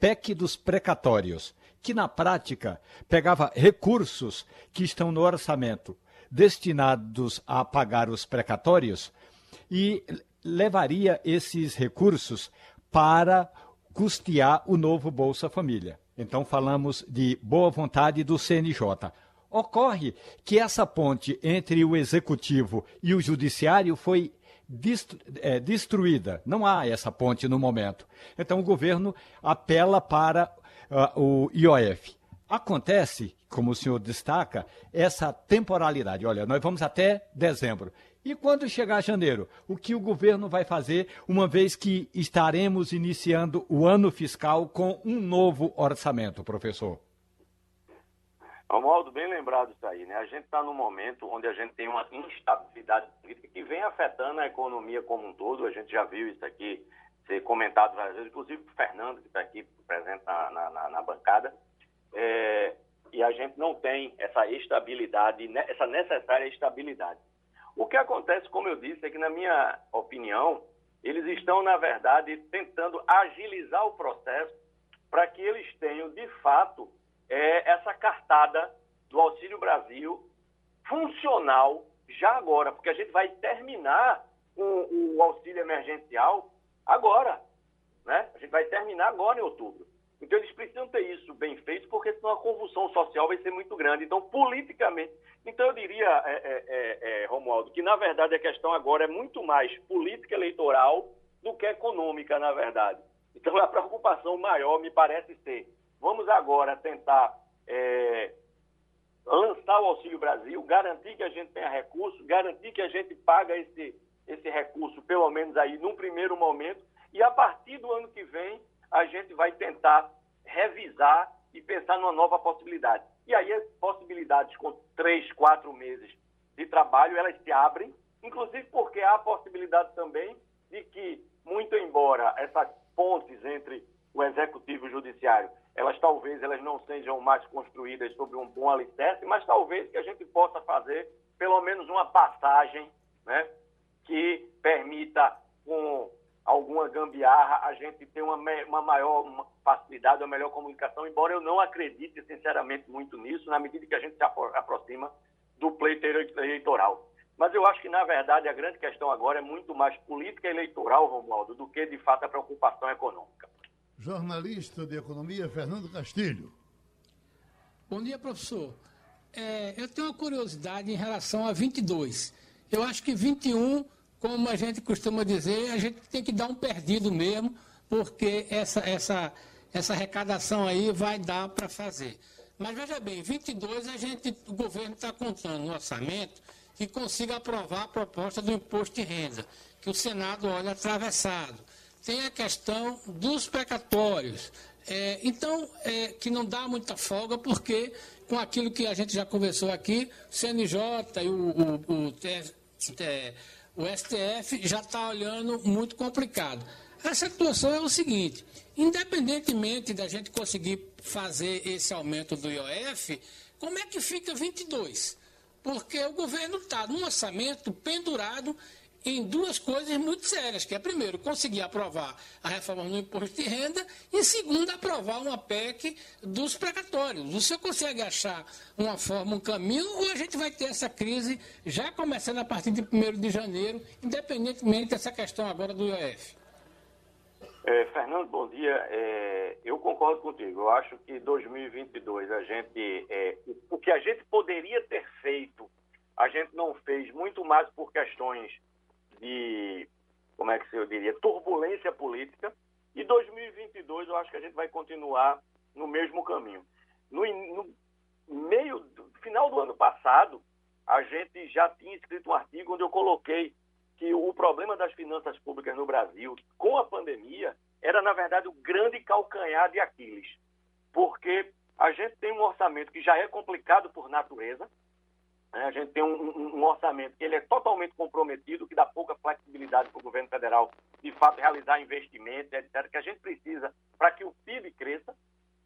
PEC dos precatórios, que na prática pegava recursos que estão no orçamento destinados a pagar os precatórios e levaria esses recursos para custear o novo Bolsa Família. Então falamos de boa vontade do CNJ. Ocorre que essa ponte entre o executivo e o judiciário foi é, destruída. Não há essa ponte no momento. Então o governo apela para uh, o IOF. Acontece, como o senhor destaca, essa temporalidade. Olha, nós vamos até dezembro. E quando chegar janeiro, o que o governo vai fazer, uma vez que estaremos iniciando o ano fiscal com um novo orçamento, professor? Romualdo, bem lembrado isso aí, né? A gente está num momento onde a gente tem uma instabilidade política que vem afetando a economia como um todo. A gente já viu isso aqui ser comentado várias vezes, inclusive o Fernando, que está aqui presente na, na, na bancada. É, e a gente não tem essa estabilidade, essa necessária estabilidade. O que acontece, como eu disse, é que, na minha opinião, eles estão, na verdade, tentando agilizar o processo para que eles tenham, de fato, é, essa cartada do Auxílio Brasil funcional já agora, porque a gente vai terminar o, o auxílio emergencial agora. Né? A gente vai terminar agora em outubro. Então, eles precisam ter isso bem feito, porque senão a convulsão social vai ser muito grande. Então, politicamente. Então, eu diria, é, é, é, é, Romualdo, que na verdade a questão agora é muito mais política eleitoral do que econômica, na verdade. Então, a preocupação maior me parece ser: vamos agora tentar é, lançar o Auxílio Brasil, garantir que a gente tenha recurso, garantir que a gente paga esse, esse recurso, pelo menos aí num primeiro momento, e a partir do ano que vem a gente vai tentar revisar e pensar numa nova possibilidade. E aí as possibilidades com três, quatro meses de trabalho, elas se abrem, inclusive porque há a possibilidade também de que, muito embora essas pontes entre o executivo e o judiciário, elas talvez elas não sejam mais construídas sobre um bom alicerce, mas talvez que a gente possa fazer pelo menos uma passagem né, que permita, com alguma gambiarra, a gente ter uma, uma maior facilidade, uma melhor comunicação, embora eu não acredite sinceramente muito nisso, na medida que a gente se aproxima do pleito eleitoral. Mas eu acho que, na verdade, a grande questão agora é muito mais política eleitoral, Romualdo, do que, de fato, a preocupação econômica. Jornalista de Economia, Fernando Castilho. Bom dia, professor. É, eu tenho uma curiosidade em relação a 22. Eu acho que 21 como a gente costuma dizer, a gente tem que dar um perdido mesmo, porque essa, essa, essa arrecadação aí vai dar para fazer. Mas veja bem, 22 a gente, o governo está contando no orçamento que consiga aprovar a proposta do imposto de renda, que o Senado olha atravessado. Tem a questão dos precatórios. É, então, é, que não dá muita folga, porque com aquilo que a gente já conversou aqui, o CNJ e o, o, o, o o STF já está olhando muito complicado. A situação é o seguinte: independentemente da gente conseguir fazer esse aumento do IOF, como é que fica 22? Porque o governo está num orçamento pendurado em duas coisas muito sérias, que é primeiro conseguir aprovar a reforma no imposto de renda e segundo aprovar uma PEC dos precatórios. Senhor consegue achar uma forma, um caminho ou a gente vai ter essa crise já começando a partir de 1 de janeiro, independentemente dessa questão agora do IOF? É, Fernando, bom dia. É, eu concordo contigo. Eu acho que 2022 a gente, é, o que a gente poderia ter feito, a gente não fez muito mais por questões de, como é que eu diria, turbulência política. E 2022 eu acho que a gente vai continuar no mesmo caminho. No, no meio, final do ano passado, a gente já tinha escrito um artigo onde eu coloquei que o problema das finanças públicas no Brasil, com a pandemia, era, na verdade, o grande calcanhar de Aquiles. Porque a gente tem um orçamento que já é complicado por natureza? A gente tem um, um, um, orçamento que ele é totalmente comprometido, que dá pouca flexibilidade para o governo federal, de fato, realizar investimentos, etc., que a gente precisa para que o PIB cresça.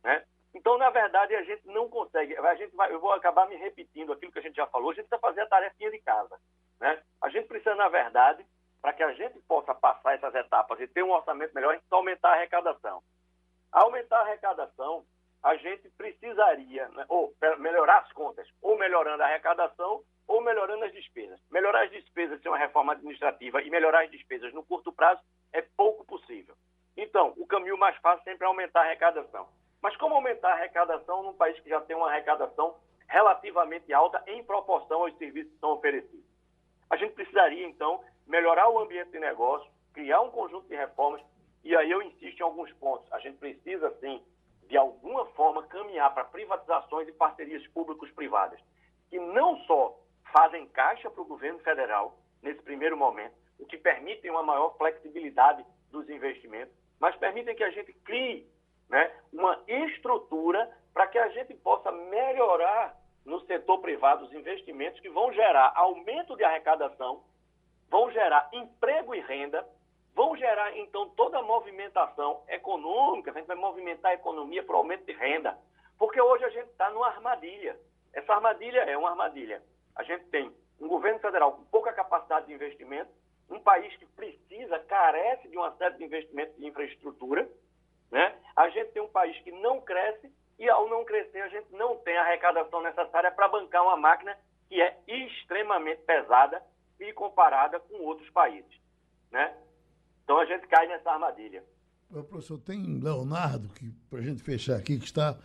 Né? Então, na verdade, a gente não consegue. A gente vai, eu vou acabar me repetindo aquilo que a gente já falou, a gente precisa fazer a tarefinha de casa. Né? A gente precisa, na verdade, para que a gente possa passar essas etapas e ter um orçamento melhor, a gente precisa aumentar a arrecadação. aumentar a arrecadação, a gente precisaria, né, ou melhorar as contas, ou melhorando a arrecadação, ou melhorando as despesas. Melhorar as despesas sem uma reforma administrativa e melhorar as despesas no curto prazo é pouco possível. Então, o caminho mais fácil sempre é aumentar a arrecadação. Mas como aumentar a arrecadação num país que já tem uma arrecadação relativamente alta em proporção aos serviços que são oferecidos? A gente precisaria, então, melhorar o ambiente de negócio, criar um conjunto de reformas, e aí eu insisto em alguns pontos. A gente precisa, sim, de alguma forma, caminhar para privatizações e parcerias públicos-privadas, que não só fazem caixa para o governo federal, nesse primeiro momento, o que permitem uma maior flexibilidade dos investimentos, mas permitem que a gente crie né, uma estrutura para que a gente possa melhorar no setor privado os investimentos que vão gerar aumento de arrecadação, vão gerar emprego e renda, vão gerar, então, toda a movimentação econômica, a gente vai movimentar a economia para o aumento de renda. Porque hoje a gente está numa armadilha. Essa armadilha é uma armadilha. A gente tem um governo federal com pouca capacidade de investimento, um país que precisa, carece de uma série de investimentos de infraestrutura, né? A gente tem um país que não cresce e, ao não crescer, a gente não tem a arrecadação necessária para bancar uma máquina que é extremamente pesada e comparada com outros países. Né? Então a gente cai nessa armadilha. Professor, tem Leonardo, que para a gente fechar aqui, que está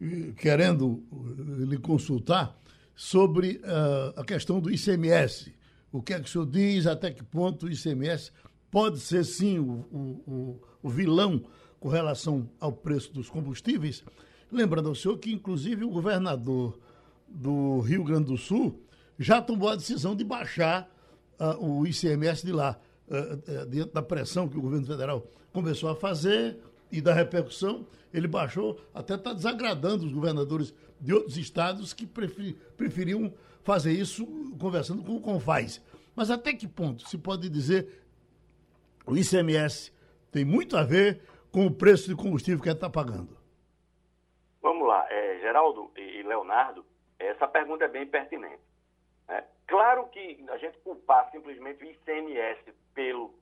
eh, querendo eh, lhe consultar sobre uh, a questão do ICMS. O que é que o senhor diz, até que ponto o ICMS pode ser, sim, o, o, o vilão com relação ao preço dos combustíveis. Lembrando ao senhor que, inclusive, o governador do Rio Grande do Sul já tomou a decisão de baixar uh, o ICMS de lá, uh, uh, diante da pressão que o governo federal começou a fazer e da repercussão, ele baixou, até está desagradando os governadores de outros estados que preferiam fazer isso conversando com o Confaz. Mas até que ponto se pode dizer o ICMS tem muito a ver com o preço de combustível que ele está pagando? Vamos lá, é, Geraldo e Leonardo, essa pergunta é bem pertinente. Claro que a gente culpar simplesmente o ICMS pelo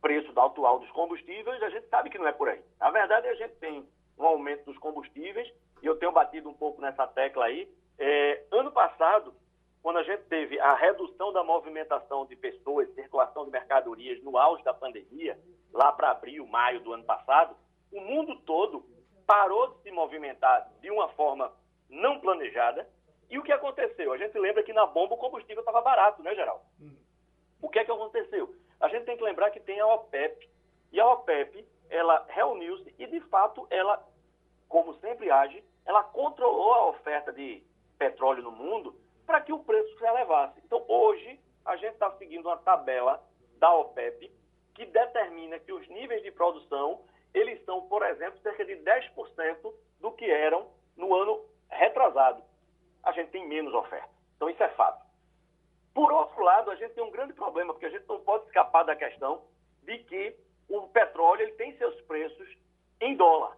preço atual dos combustíveis, a gente sabe que não é por aí. Na verdade, a gente tem um aumento dos combustíveis, e eu tenho batido um pouco nessa tecla aí. É, ano passado, quando a gente teve a redução da movimentação de pessoas, circulação de mercadorias no auge da pandemia, lá para abril, maio do ano passado, o mundo todo parou de se movimentar de uma forma não planejada. E o que aconteceu? A gente lembra que na bomba o combustível estava barato, né, Geral? Uhum. O que é que aconteceu? A gente tem que lembrar que tem a OPEP. E a OPEP, ela reuniu-se e, de fato, ela, como sempre age, ela controlou a oferta de petróleo no mundo para que o preço se elevasse. Então, hoje, a gente está seguindo uma tabela da OPEP que determina que os níveis de produção, eles são, por exemplo, cerca de 10% do que eram no ano retrasado. A gente tem menos oferta. Então, isso é fato. Por outro lado, a gente tem um grande problema, porque a gente não pode escapar da questão de que o petróleo ele tem seus preços em dólar.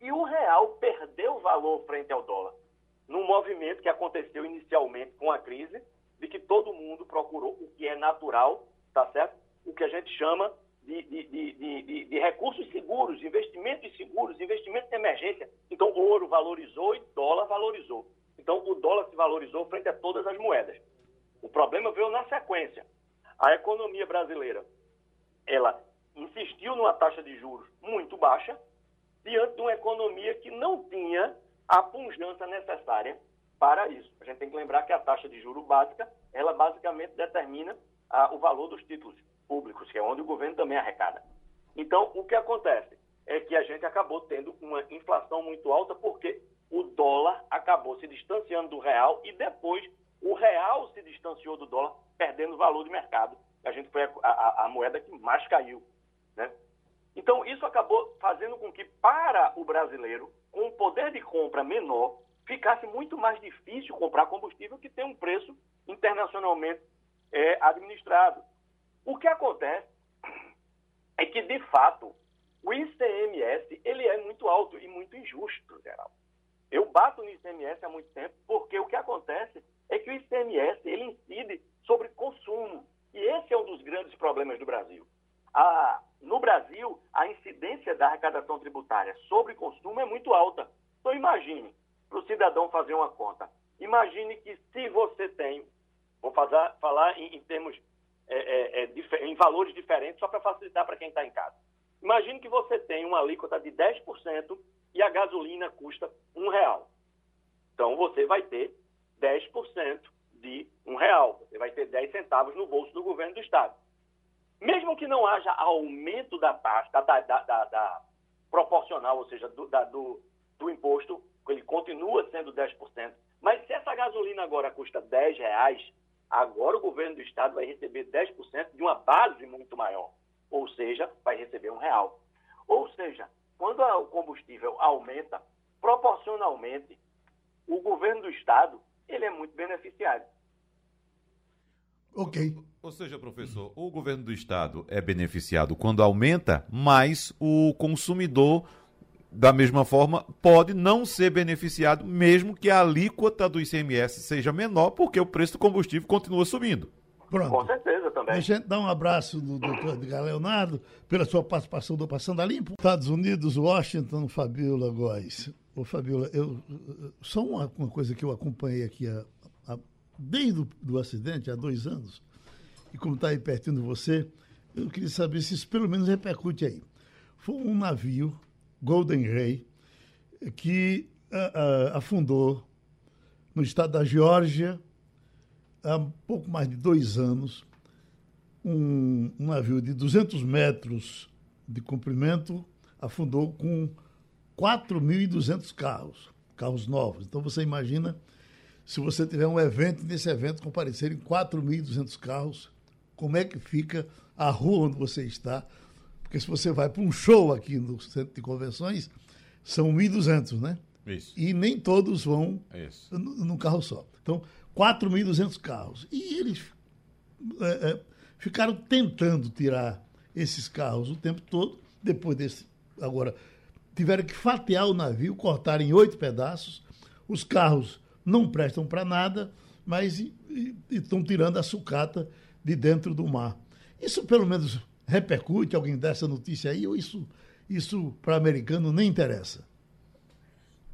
E o real perdeu valor frente ao dólar num movimento que aconteceu inicialmente com a crise, de que todo mundo procurou o que é natural, tá certo? O que a gente chama de, de, de, de recursos seguros, investimentos seguros, investimentos de emergência. Então, ouro valorizou e dólar valorizou. Então, o dólar se valorizou frente a todas as moedas. O problema veio na sequência. A economia brasileira, ela insistiu numa taxa de juros muito baixa, diante de uma economia que não tinha a punjança necessária para isso. A gente tem que lembrar que a taxa de juro básica, ela basicamente determina o valor dos títulos públicos, que é onde o governo também arrecada. Então, o que acontece é que a gente acabou tendo uma inflação muito alta porque o dólar acabou se distanciando do real e depois o real se distanciou do dólar, perdendo valor de mercado. A gente foi a, a, a moeda que mais caiu. Né? Então, isso acabou fazendo com que, para o brasileiro, com um poder de compra menor, ficasse muito mais difícil comprar combustível que tem um preço internacionalmente é, administrado. O que acontece é que, de fato, o ICMS ele é muito alto e muito injusto, geral. Eu bato no ICMS há muito tempo porque o que acontece é que o ICMS ele incide sobre consumo. E esse é um dos grandes problemas do Brasil. A, no Brasil, a incidência da arrecadação tributária sobre consumo é muito alta. Então, imagine, para o cidadão fazer uma conta, imagine que se você tem, vou fazer, falar em, em termos, é, é, é, em valores diferentes, só para facilitar para quem está em casa. Imagine que você tem uma alíquota de 10% e a gasolina custa um real. Então, você vai ter 10% de um real. Você vai ter 10 centavos no bolso do governo do Estado. Mesmo que não haja aumento da taxa, da, da, da, da proporcional, ou seja, do, do, do, imposto, ele continua sendo 10%, mas se essa gasolina agora custa 10 reais, agora o governo do Estado vai receber 10% de uma base muito maior, ou seja, vai receber um real. Ou seja, quando o combustível aumenta, proporcionalmente, o governo do Estado ele é muito beneficiário. Ok. Ou seja, professor, o governo do estado é beneficiado quando aumenta, mas o consumidor, da mesma forma, pode não ser beneficiado, mesmo que a alíquota do ICMS seja menor, porque o preço do combustível continua subindo. Pronto. Com certeza também. A gente dá um abraço do doutor Edgar Leonardo pela sua participação do Passando a Limpo. Estados Unidos, Washington, Fabiola Góes. Ô, Fabiola, eu, só uma, uma coisa que eu acompanhei aqui a, a, desde o do acidente, há dois anos, e como está aí pertinho de você, eu queria saber se isso pelo menos repercute aí. Foi um navio, Golden Ray, que afundou no estado da Geórgia há pouco mais de dois anos. Um, um navio de 200 metros de comprimento afundou com 4.200 carros, carros novos. Então você imagina se você tiver um evento, nesse evento comparecerem 4.200 carros, como é que fica a rua onde você está? Porque se você vai para um show aqui no centro de convenções, são 1.200, né? Isso. E nem todos vão num carro só. Então, 4.200 carros. E eles é, é, ficaram tentando tirar esses carros o tempo todo, depois desse. Agora, tiveram que fatiar o navio, cortar em oito pedaços. Os carros não prestam para nada, mas estão tirando a sucata de dentro do mar. Isso pelo menos repercute alguém dessa notícia aí, ou isso, isso para americano nem interessa?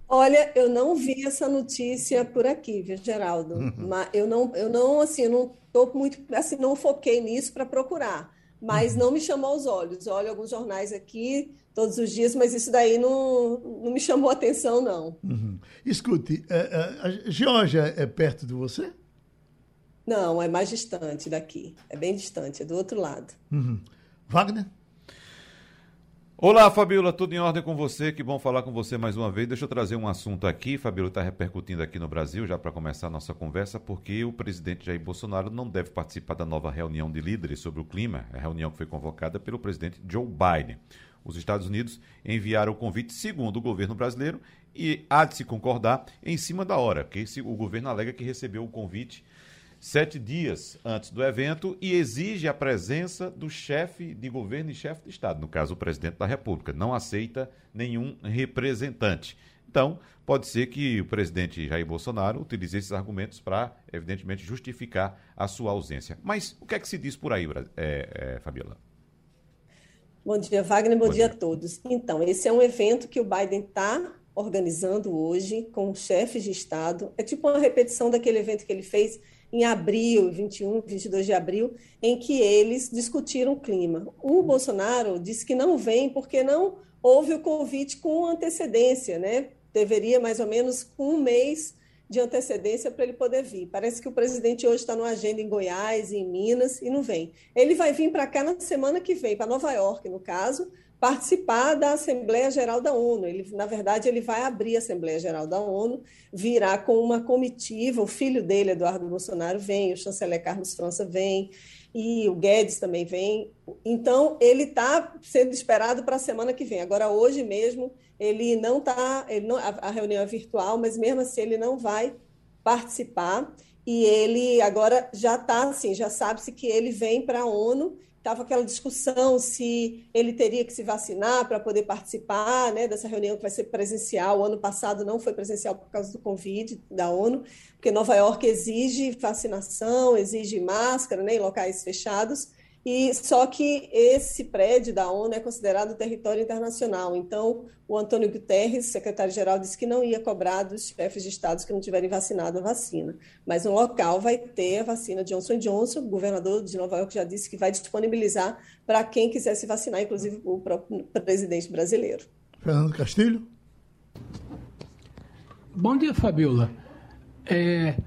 Olha, eu não vi essa notícia por aqui, viu, Geraldo? Uhum. Mas eu não, eu não, assim, eu não tô muito, assim, não foquei nisso para procurar, mas uhum. não me chamou aos olhos. Eu olho alguns jornais aqui todos os dias, mas isso daí não, não me chamou a atenção, não. Uhum. Escute, a, é, é, a Geórgia é perto de você? Não, é mais distante daqui. É bem distante, é do outro lado. Uhum. Wagner? Olá, Fabiola, tudo em ordem com você? Que bom falar com você mais uma vez. Deixa eu trazer um assunto aqui. Fabiola está repercutindo aqui no Brasil, já para começar a nossa conversa, porque o presidente Jair Bolsonaro não deve participar da nova reunião de líderes sobre o clima, a reunião que foi convocada pelo presidente Joe Biden. Os Estados Unidos enviaram o convite, segundo o governo brasileiro, e há de se concordar em cima da hora, porque o governo alega que recebeu o convite sete dias antes do evento e exige a presença do chefe de governo e chefe de Estado, no caso o presidente da República. Não aceita nenhum representante. Então, pode ser que o presidente Jair Bolsonaro utilize esses argumentos para, evidentemente, justificar a sua ausência. Mas o que é que se diz por aí, é, é, Fabiola? Bom dia, Wagner. Bom, Bom dia, dia a todos. Então, esse é um evento que o Biden está organizando hoje com chefes de Estado. É tipo uma repetição daquele evento que ele fez em abril, 21, 22 de abril, em que eles discutiram o clima. O Bolsonaro disse que não vem porque não houve o convite com antecedência, né? Deveria mais ou menos um mês de antecedência para ele poder vir. Parece que o presidente hoje está numa agenda em Goiás, em Minas, e não vem. Ele vai vir para cá na semana que vem, para Nova York, no caso, participar da Assembleia Geral da ONU. Ele, na verdade, ele vai abrir a Assembleia Geral da ONU, virá com uma comitiva, o filho dele, Eduardo Bolsonaro, vem, o chanceler Carlos França vem, e o Guedes também vem. Então, ele está sendo esperado para a semana que vem. Agora, hoje mesmo, ele não está, a, reunião é virtual, mas mesmo assim ele não vai participar. E ele agora já está assim, já sabe-se que ele vem para a ONU estava aquela discussão se ele teria que se vacinar para poder participar né, dessa reunião que vai ser presencial. O ano passado não foi presencial por causa do Covid da ONU, porque Nova York exige vacinação, exige máscara né, em locais fechados. E só que esse prédio da ONU é considerado território internacional. Então, o Antônio Guterres, secretário-geral, disse que não ia cobrar dos chefes de estados que não tiverem vacinado a vacina. Mas no local vai ter a vacina Johnson Johnson. O governador de Nova York já disse que vai disponibilizar para quem quiser se vacinar, inclusive o próprio presidente brasileiro. Fernando Castilho. Bom dia, Fabiola. É,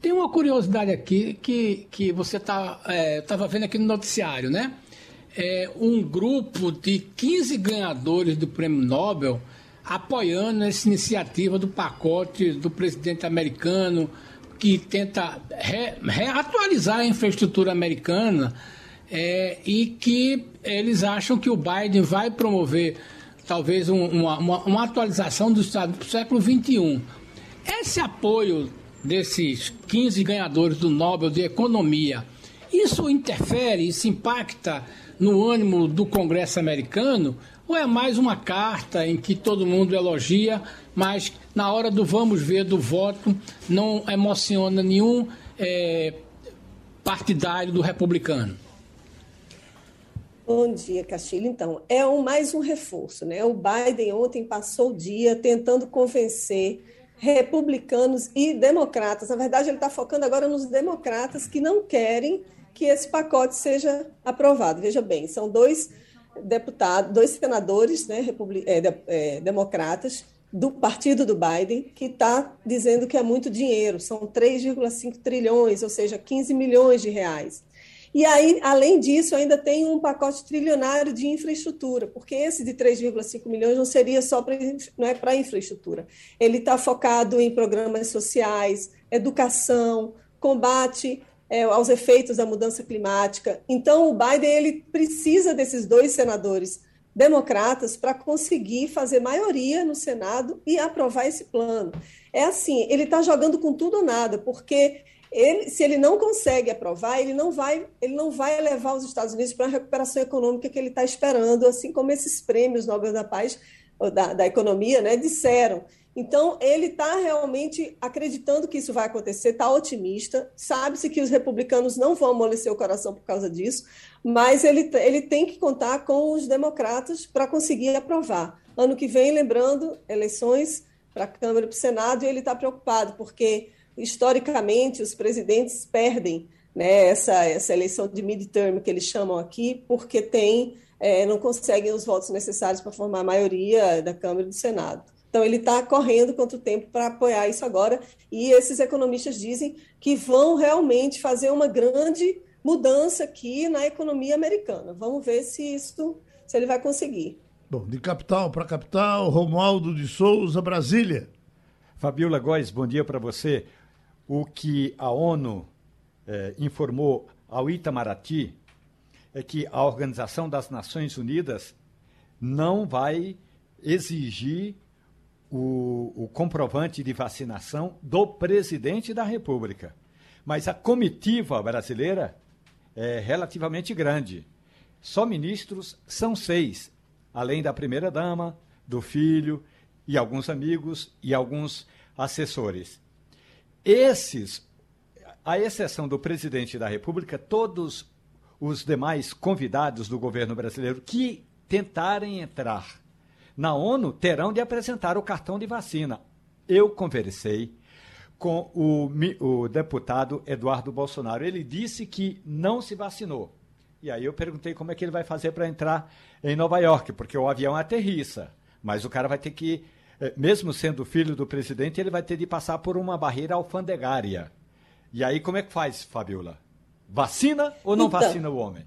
tem uma curiosidade aqui que, que você estava tá, é, vendo aqui no noticiário, né? É um grupo de 15 ganhadores do prêmio Nobel apoiando essa iniciativa do pacote do presidente americano que tenta re, reatualizar a infraestrutura americana é, e que eles acham que o Biden vai promover talvez um, uma, uma, uma, atualização do Estado do século XXI. Esse apoio desses 15 ganhadores do Nobel de Economia, isso interfere, isso impacta no ânimo do Congresso americano? Ou é mais uma carta em que todo mundo elogia, mas na hora do vamos ver do voto não emociona nenhum é, partidário do republicano? Bom dia, Castilho. Então, é um, mais um reforço. Né? O Biden ontem passou o dia tentando convencer republicanos e democratas. Na verdade, ele está focando agora nos democratas que não querem que esse pacote seja aprovado. Veja bem, são dois deputados, dois senadores né, é, é, democratas do partido do Biden que está dizendo que é muito dinheiro, são 3,5 trilhões, ou seja, 15 milhões de reais. E aí, além disso, ainda tem um pacote trilionário de infraestrutura, porque esse de 3,5 milhões não seria só para é infraestrutura. Ele está focado em programas sociais, educação, combate é, aos efeitos da mudança climática. Então, o Biden ele precisa desses dois senadores democratas para conseguir fazer maioria no Senado e aprovar esse plano. É assim, ele está jogando com tudo ou nada, porque ele, se ele não consegue aprovar, ele não vai, ele não vai levar os Estados Unidos para a recuperação econômica que ele está esperando, assim como esses prêmios Nobel da Paz, da, da economia, né, disseram. Então, ele está realmente acreditando que isso vai acontecer, está otimista, sabe-se que os republicanos não vão amolecer o coração por causa disso, mas ele, ele tem que contar com os democratas para conseguir aprovar. Ano que vem, lembrando, eleições para a Câmara e para o Senado, e ele está preocupado, porque historicamente, os presidentes perdem né, essa, essa eleição de midterm, que eles chamam aqui, porque tem, é, não conseguem os votos necessários para formar a maioria da Câmara e do Senado. Então, ele está correndo contra o tempo para apoiar isso agora, e esses economistas dizem que vão realmente fazer uma grande mudança aqui na economia americana. Vamos ver se isso se ele vai conseguir. Bom, de capital para capital, Romualdo de Souza, Brasília. Fabiola Góes, bom dia para você o que a ONU eh, informou ao Itamaraty é que a Organização das Nações Unidas não vai exigir o, o, comprovante de vacinação do presidente da República. Mas a comitiva brasileira é relativamente grande. Só ministros são seis, além da primeira-dama, do filho e alguns amigos e alguns assessores. Esses, à exceção do presidente da República, todos os demais convidados do governo brasileiro que tentarem entrar na ONU terão de apresentar o cartão de vacina. Eu conversei com o, o deputado Eduardo Bolsonaro. Ele disse que não se vacinou. E aí eu perguntei como é que ele vai fazer para entrar em Nova York, porque o avião aterrissa, mas o cara vai ter que, mesmo sendo filho do presidente, ele vai ter de passar por uma barreira alfandegária. E aí como é que faz, Fabiola? Vacina ou não então, vacina o homem?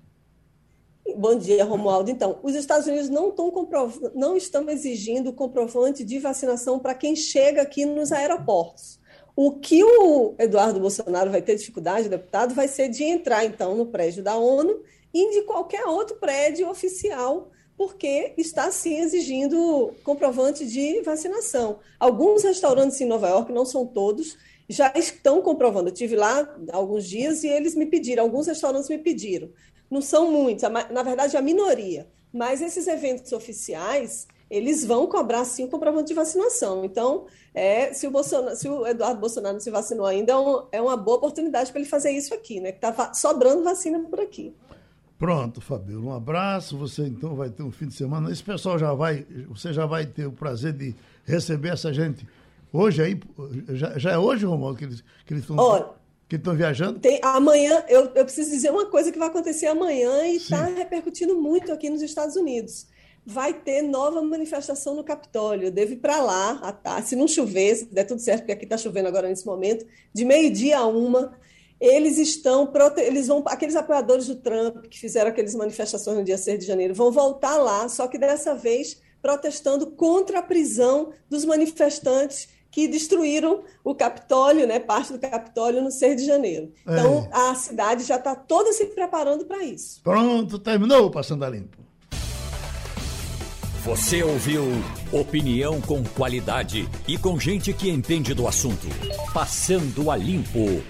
Bom dia, Romualdo. Então, os Estados Unidos não, comprov... não estão exigindo comprovante de vacinação para quem chega aqui nos aeroportos. O que o Eduardo Bolsonaro vai ter dificuldade, deputado, vai ser de entrar, então, no prédio da ONU e de qualquer outro prédio oficial, porque está, sim, exigindo comprovante de vacinação. Alguns restaurantes em Nova York, não são todos, já estão comprovando. Eu tive lá alguns dias e eles me pediram, alguns restaurantes me pediram. Não são muitos, na verdade, a minoria. Mas esses eventos oficiais, eles vão cobrar sim o comprovante de vacinação. Então, é, se, o se o Eduardo Bolsonaro não se vacinou ainda, é, um, é uma boa oportunidade para ele fazer isso aqui, né? Que está sobrando vacina por aqui. Pronto, Fabíola, um abraço. Você então vai ter um fim de semana. Esse pessoal já vai, você já vai ter o prazer de receber essa gente hoje aí. Já, já é hoje, Romualdo, que eles, que eles estão. Que estão viajando? Tem, amanhã, eu, eu preciso dizer uma coisa que vai acontecer amanhã e está repercutindo muito aqui nos Estados Unidos vai ter nova manifestação no Capitólio. Eu devo ir para lá, tá? se não chover, se der tudo certo, porque aqui está chovendo agora nesse momento, de meio-dia a uma. Eles estão, eles vão, aqueles apoiadores do Trump que fizeram aquelas manifestações no dia 6 de janeiro, vão voltar lá, só que dessa vez protestando contra a prisão dos manifestantes que destruíram o Capitólio, né, parte do Capitólio no 6 de janeiro. Então, é. a cidade já está toda se preparando para isso. Pronto, terminou o Passando a Limpo. Você ouviu opinião com qualidade e com gente que entende do assunto. Passando a limpo.